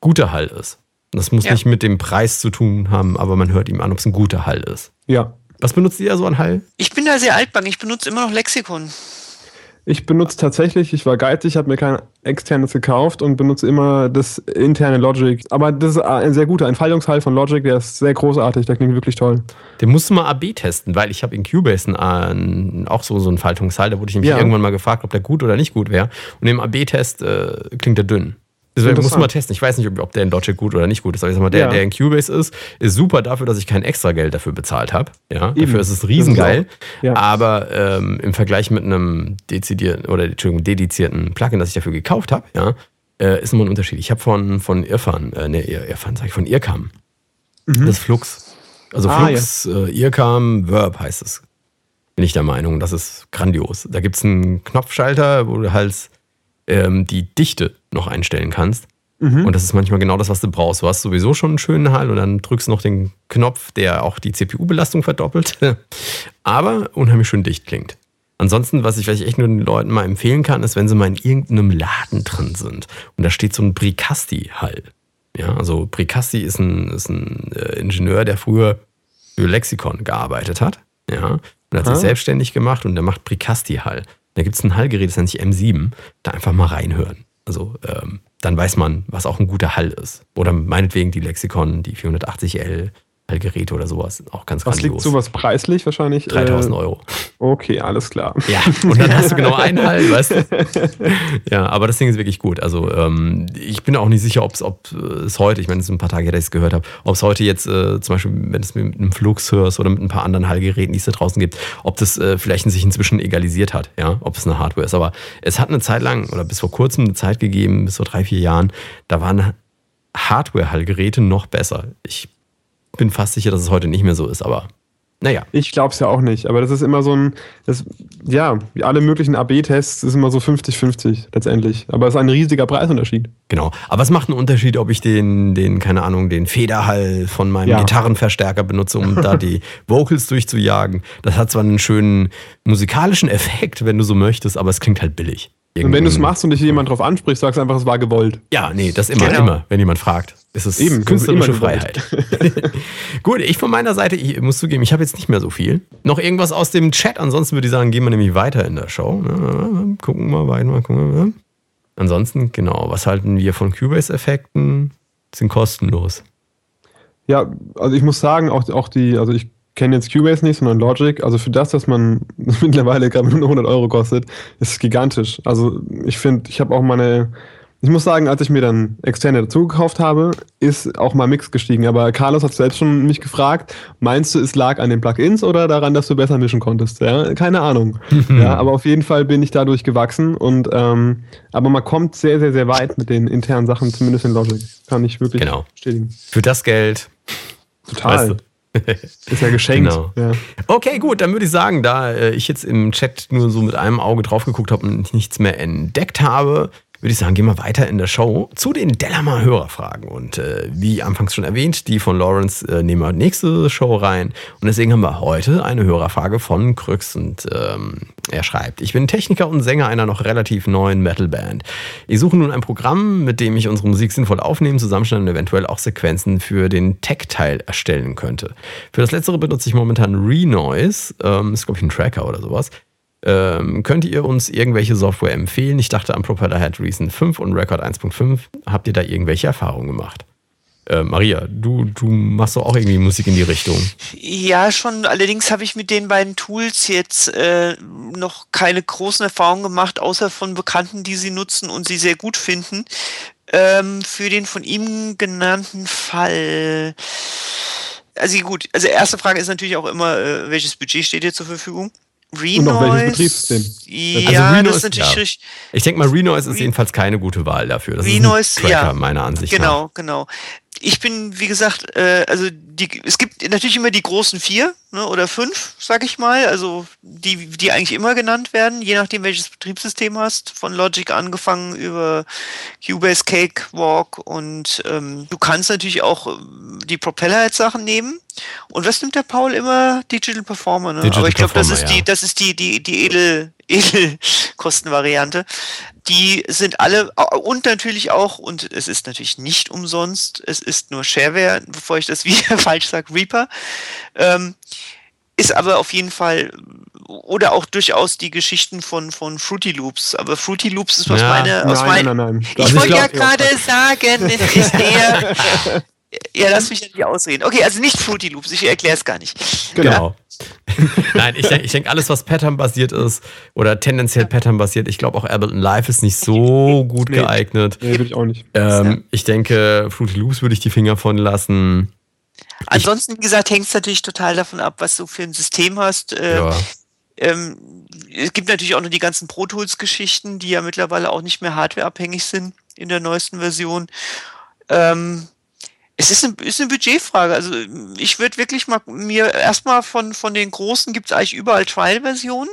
guter Hall ist. Das muss Ja. nicht mit dem Preis zu tun haben, aber man hört ihm an, ob es ein guter Hall ist. Ja. Was benutzt ihr so an Hall? Ich bin da sehr altbank. Ich benutze immer noch Lexikon. Ich benutze tatsächlich, ich war geizig, habe mir kein externes gekauft und benutze immer das interne Logic. Aber das ist ein sehr guter Entfaltungshall von Logic, der ist sehr großartig, der klingt wirklich toll. Den musst du mal AB testen, weil ich habe in Cubase einen, auch so, so einen Faltungshall, da wurde ich nämlich Ja. irgendwann mal gefragt, ob der gut oder nicht gut wäre. Und im AB-Test äh, klingt der dünn. Deswegen musst du Interessant. mal testen. Ich weiß nicht, ob, der in Logic gut oder nicht gut ist. Aber ich sag mal, der, Ja. der in Cubase ist, ist super dafür, dass ich kein extra Geld dafür bezahlt habe. Ja, Eben. dafür ist es riesengeil. Das ja. Aber ähm, im Vergleich mit einem dezidierten oder Entschuldigung, dedizierten Plugin, das ich dafür gekauft habe, ja, äh, ist immer ein Unterschied. Ich habe von, von Irfan, äh, ne, Ir- Irfan, sag ich, von Irkam, das Flux. Also Mhm. Ah, Flux, äh, Irkam, Verb heißt es. Bin ich der Meinung, das ist grandios. Da gibt es einen Knopfschalter, wo du halt ähm, die Dichte noch einstellen kannst. Mhm. Und das ist manchmal genau das, was du brauchst. Du hast sowieso schon einen schönen Hall und dann drückst du noch den Knopf, der auch die CPU-Belastung verdoppelt, aber unheimlich schön dicht klingt. Ansonsten, was ich vielleicht echt nur den Leuten mal empfehlen kann, ist, wenn sie mal in irgendeinem Laden drin sind und da steht so ein Bricasti-Hall. Ja, also Bricasti ist ein, ist ein äh, Ingenieur, der früher für Lexikon gearbeitet hat. Ja, und hat sich Ah. selbstständig gemacht und der macht Bricasti-Hall. Da gibt es ein Hallgerät, das nennt sich M7. Da einfach mal reinhören. Also ähm, dann weiß man, was auch ein guter Hall ist. Oder meinetwegen die Lexikon, die 480L Hallgeräte oder sowas. Auch ganz Was liegt sowas preislich wahrscheinlich? 3000 Äh, Euro. Okay, alles klar. Ja, und dann hast du genau einen Hall, weißt du? Ja, aber das Ding ist wirklich gut. Also ähm, ich bin auch nicht sicher, ob äh, es heute, ich meine, es sind ein paar Tage, her, dass ich es gehört habe, ob es heute jetzt äh, zum Beispiel, wenn du es mit einem Flux hörst oder mit ein paar anderen Hallgeräten, die es da draußen gibt, ob das äh, vielleicht sich inzwischen egalisiert hat, ja, ob es eine Hardware ist. Aber es hat eine Zeit lang oder bis vor kurzem eine Zeit gegeben, bis vor drei, vier Jahren, da waren Hardware-Hallgeräte noch besser. Ich bin fast sicher, dass es heute nicht mehr so ist, aber naja. Ich glaube es ja auch nicht, aber das ist immer so ein, das, ja, wie alle möglichen AB-Tests ist immer so 50-50 letztendlich. Aber es ist ein riesiger Preisunterschied. Genau. Aber es macht einen Unterschied, ob ich den, den, keine Ahnung, den Federhall von meinem Ja. Gitarrenverstärker benutze, um da die Vocals durchzujagen. Das hat zwar einen schönen musikalischen Effekt, wenn du so möchtest, aber es klingt halt billig. Und wenn du es machst und dich jemand drauf anspricht, sagst du einfach, es war gewollt. Ja, nee, das immer, Genau. immer, wenn jemand fragt. Es ist Eben, das ist künstlerische immer Freiheit. Gut, ich von meiner Seite, ich muss zugeben, ich habe jetzt nicht mehr so viel. Noch irgendwas aus dem Chat, ansonsten würde ich sagen, gehen wir nämlich weiter in der Show. Gucken wir weiter, mal gucken wir. Ansonsten, genau, was halten wir von Cubase-Effekten? Sind kostenlos. Ja, also ich muss sagen, auch, auch die, also ich kenne jetzt Cubase nicht, sondern Logic. Also für das, dass man mittlerweile gerade nur 100 Euro kostet, ist es gigantisch. Also ich finde, ich habe auch meine, ich muss sagen, als ich mir dann externe dazu gekauft habe, ist auch mal Mix gestiegen. Aber Carlos hat selbst schon mich gefragt, meinst du, es lag an den Plugins oder daran, dass du besser mischen konntest? Ja, keine Ahnung. ja, aber auf jeden Fall bin ich dadurch gewachsen und ähm, aber man kommt sehr, sehr, sehr weit mit den internen Sachen, zumindest in Logic. Kann ich wirklich Genau. bestätigen. Für das Geld. Total. Weißt du. Ist ja geschenkt. Genau. Ja. Okay, gut, dann würde ich sagen, da äh, ich jetzt im Chat nur so mit einem Auge drauf geguckt habe und nichts mehr entdeckt habe, würde ich sagen, gehen wir weiter in der Show zu den Delamar Hörerfragen. Und äh, wie anfangs schon erwähnt, die von Lawrence äh, nehmen wir nächste Show rein. Und deswegen haben wir heute eine Hörerfrage von Krüx. Und ähm, er schreibt, ich bin Techniker und Sänger einer noch relativ neuen Metalband. Ich suche nun ein Programm, mit dem ich unsere Musik sinnvoll aufnehmen, zusammenstellen und eventuell auch Sequenzen für den Tech-Teil erstellen könnte. Für das letztere benutze ich momentan Renoise, ähm, ist glaube ich ein Tracker oder sowas. Ähm, könnt ihr uns irgendwelche Software empfehlen? Ich dachte an Propellerhead Reason 5 und Record 1.5. Habt ihr da irgendwelche Erfahrungen gemacht? Äh, Maria, du, du machst doch auch irgendwie Musik in die Richtung. Ja, schon. Allerdings habe ich mit den beiden Tools jetzt äh, noch keine großen Erfahrungen gemacht, außer von Bekannten, die sie nutzen und sie sehr gut finden. Ähm, für den von ihm genannten Fall. Also gut, also erste Frage ist natürlich auch immer, äh, welches Budget steht dir zur Verfügung? Und auch welches Renoise- Betriebssystem. Ja, Also Renoise, das ist natürlich ja. richtig. Ich denke mal, Renoise ist Re- jedenfalls keine gute Wahl dafür. Das Renoise, ist ein Tracker, ja. meiner Ansicht nach. Genau, genau. Ich bin, wie gesagt, äh, also die, es gibt natürlich immer die großen vier ne, oder fünf, sag ich mal, also die, die eigentlich immer genannt werden, je nachdem welches Betriebssystem hast, von Logic angefangen über Cubase, Cakewalk und ähm, du kannst natürlich auch ähm, die Propellerhead-Sachen nehmen. Und was nimmt der Paul immer? Digital Performer, ne? Digital Aber ich glaube, das ist die, ja. das ist die, die, die edel, Edelkostenvariante. Die sind alle, und natürlich auch, und es ist natürlich nicht umsonst, es ist nur Shareware, bevor ich das wieder falsch sage, Reaper, ähm, ist aber auf jeden Fall oder auch durchaus die Geschichten von, von Fruity Loops. Aber Fruity Loops ist was Ja, meine, aus nein, mein, nein, nein, nein. Ich Also wollte ja gerade sagen, es ist der. Ja, lass mich ja nicht ausreden. Okay, also nicht Fruity Loops, ich erkläre es gar nicht. Genau. Nein, ich denke, ich denk, alles, was Pattern-basiert ist oder tendenziell Pattern-basiert, ich glaube auch Ableton Live ist nicht so gut Nee. geeignet. Nee, würde ich auch nicht. Ähm, ich denke, Fruity Loops würde ich die Finger von lassen. Ansonsten, wie gesagt, hängt es natürlich total davon ab, was du für ein System hast. Äh, Ja. ähm, es gibt natürlich auch noch die ganzen Pro Tools-Geschichten, die ja mittlerweile auch nicht mehr hardwareabhängig sind in der neuesten Version. Ähm, es ist, ein, ist eine Budgetfrage. Also ich würde wirklich mal mir erstmal von, von den großen gibt es eigentlich überall Trial-Versionen.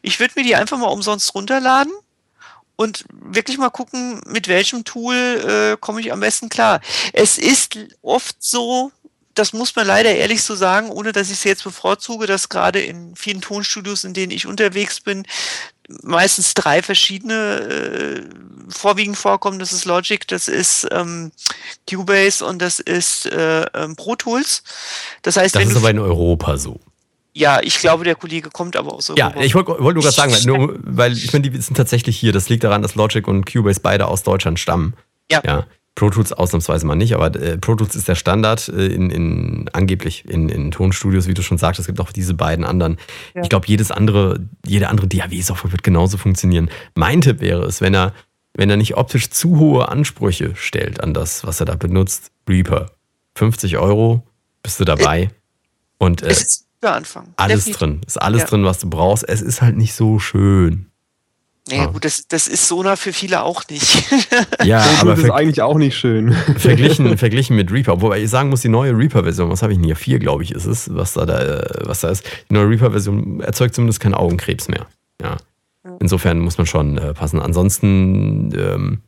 Ich würde mir die einfach mal umsonst runterladen und wirklich mal gucken, mit welchem Tool äh, komme ich am besten klar. Es ist oft so, das muss man leider ehrlich so sagen, ohne dass ich es jetzt bevorzuge, dass gerade in vielen Tonstudios, in denen ich unterwegs bin, meistens drei verschiedene äh, vorwiegend vorkommen. Das ist Logic, das ist ähm, Cubase und das ist äh, ähm, Pro Tools. Das heißt, Das ist aber in Europa so. ja, ich glaube, der Kollege kommt aber aus Ja, Europa. ich wollte wollt nur gerade sagen, weil, nur, weil ich meine, die sind tatsächlich hier. Das liegt daran, dass Logic und Cubase beide aus Deutschland stammen. Ja. ja. Pro Tools ausnahmsweise mal nicht, aber äh, Pro Tools ist der Standard äh, in, in angeblich in, in Tonstudios, wie du schon sagst. Es gibt auch diese beiden anderen. Ja. Ich glaube, jedes andere, jede andere DAW-Software wird genauso funktionieren. Mein Tipp wäre es, wenn er, wenn er nicht optisch zu hohe Ansprüche stellt an das, was er da benutzt, Reaper. 50 Euro, bist du dabei. Und äh, es ist der Anfang. alles Definitiv. drin. Ist alles Ja. drin, was du brauchst. Es ist halt nicht so schön. Naja, Ah. gut, das, das ist Sona für viele auch nicht. Ja, aber Tools ist eigentlich auch nicht schön. verglichen, verglichen mit Reaper, wobei ich sagen muss, die neue Reaper-Version, was habe ich denn hier? Vier, glaube ich, ist es, was da, da, äh, was da ist. Die neue Reaper-Version erzeugt zumindest keinen Augenkrebs mehr. Ja. Insofern muss man schon äh, passen. Ansonsten, ähm,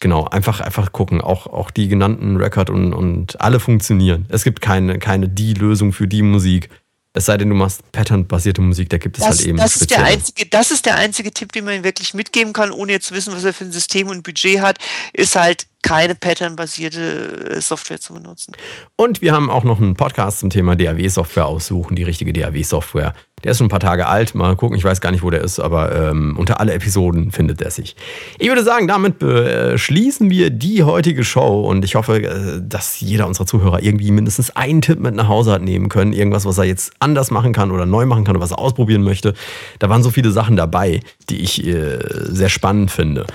genau, einfach, einfach gucken. Auch, auch die genannten Record und, und alle funktionieren. Es gibt keine, keine die Lösung für die Musik. Es sei denn, du machst patternbasierte Musik, da gibt es Das, halt eben das, ist der spezielle. einzige, das ist der einzige Tipp, den man ihm wirklich mitgeben kann, ohne jetzt zu wissen, was er für ein System und Budget hat, ist halt keine patternbasierte äh, Software zu benutzen. Und wir haben auch noch einen Podcast zum Thema DAW-Software aussuchen, die richtige DAW-Software. Der ist schon ein paar Tage alt, mal gucken, ich weiß gar nicht, wo der ist, aber ähm, unter alle Episoden findet er sich. Ich würde sagen, damit beschließen wir die heutige Show und ich hoffe, äh, dass jeder unserer Zuhörer irgendwie mindestens einen Tipp mit nach Hause hat nehmen können. Irgendwas, was er jetzt anders machen kann oder neu machen kann oder was er ausprobieren möchte. Da waren so viele Sachen dabei, die ich äh, sehr spannend finde.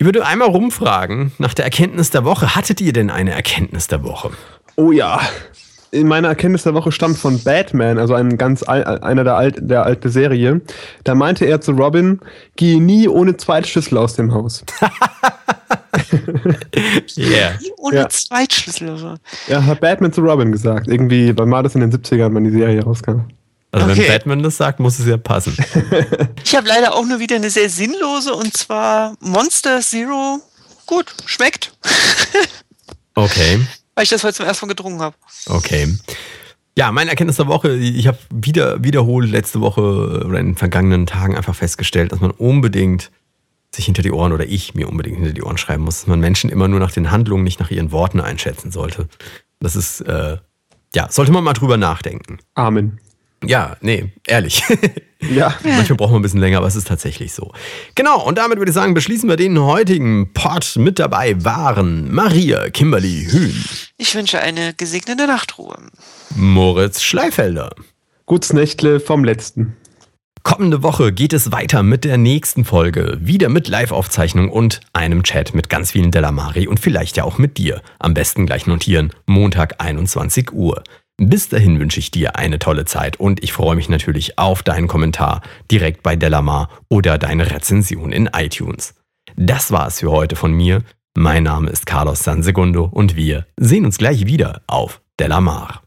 Ich würde einmal rumfragen nach der Erkenntnis der Woche. Hattet ihr denn eine Erkenntnis der Woche? Oh ja. In meiner Erkenntnis der Woche stammt von Batman, also einem ganz al einer der, alt der alten Serie. Da meinte er zu Robin, geh nie ohne Zweitschlüssel aus dem Haus. Yeah. Ohne Ja. Zweitschlüssel. Also. Ja, hat Batman zu Robin gesagt. Irgendwie, wann war das in den 70ern, wenn die Serie rauskam? Also wenn Okay. Batman das sagt, muss es ja passen. Ich habe leider auch nur wieder eine sehr sinnlose und zwar Monster Zero. Gut, schmeckt, Okay, weil ich das heute zum ersten Mal getrunken habe. okay. Ja, meine Erkenntnis der Woche, ich habe wieder wiederholt letzte Woche oder in den vergangenen Tagen einfach festgestellt, dass man unbedingt sich hinter die Ohren oder ich mir unbedingt hinter die Ohren schreiben muss, dass man Menschen immer nur nach den Handlungen, nicht nach ihren Worten einschätzen sollte. Das ist, äh, ja, sollte man mal drüber nachdenken. Amen. Ja, nee, ehrlich. Ja. Manchmal braucht man ein bisschen länger, aber es ist tatsächlich so. Genau, und damit würde ich sagen, beschließen wir den heutigen Pod. Mit dabei waren Maria Kimberly Hühn, Ich wünsche eine gesegnete Nachtruhe. Moritz Schleifelder. Gutes Nächtle vom letzten. Kommende Woche geht es weiter mit der nächsten Folge. Wieder mit Live-Aufzeichnung und einem Chat mit ganz vielen Delamari und vielleicht ja auch mit dir. Am besten gleich notieren. Montag 21 Uhr. Bis dahin wünsche ich dir eine tolle Zeit und ich freue mich natürlich auf deinen Kommentar direkt bei Delamar oder deine Rezension in iTunes. Das war es für heute von mir. Mein Name ist Carlos Sansegundo und wir sehen uns gleich wieder auf Delamar.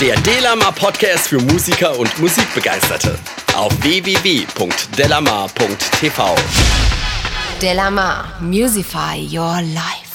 Der Delamar Podcast für Musiker und Musikbegeisterte. Auf www.delamar.tv. Delamar, Musify Your Life.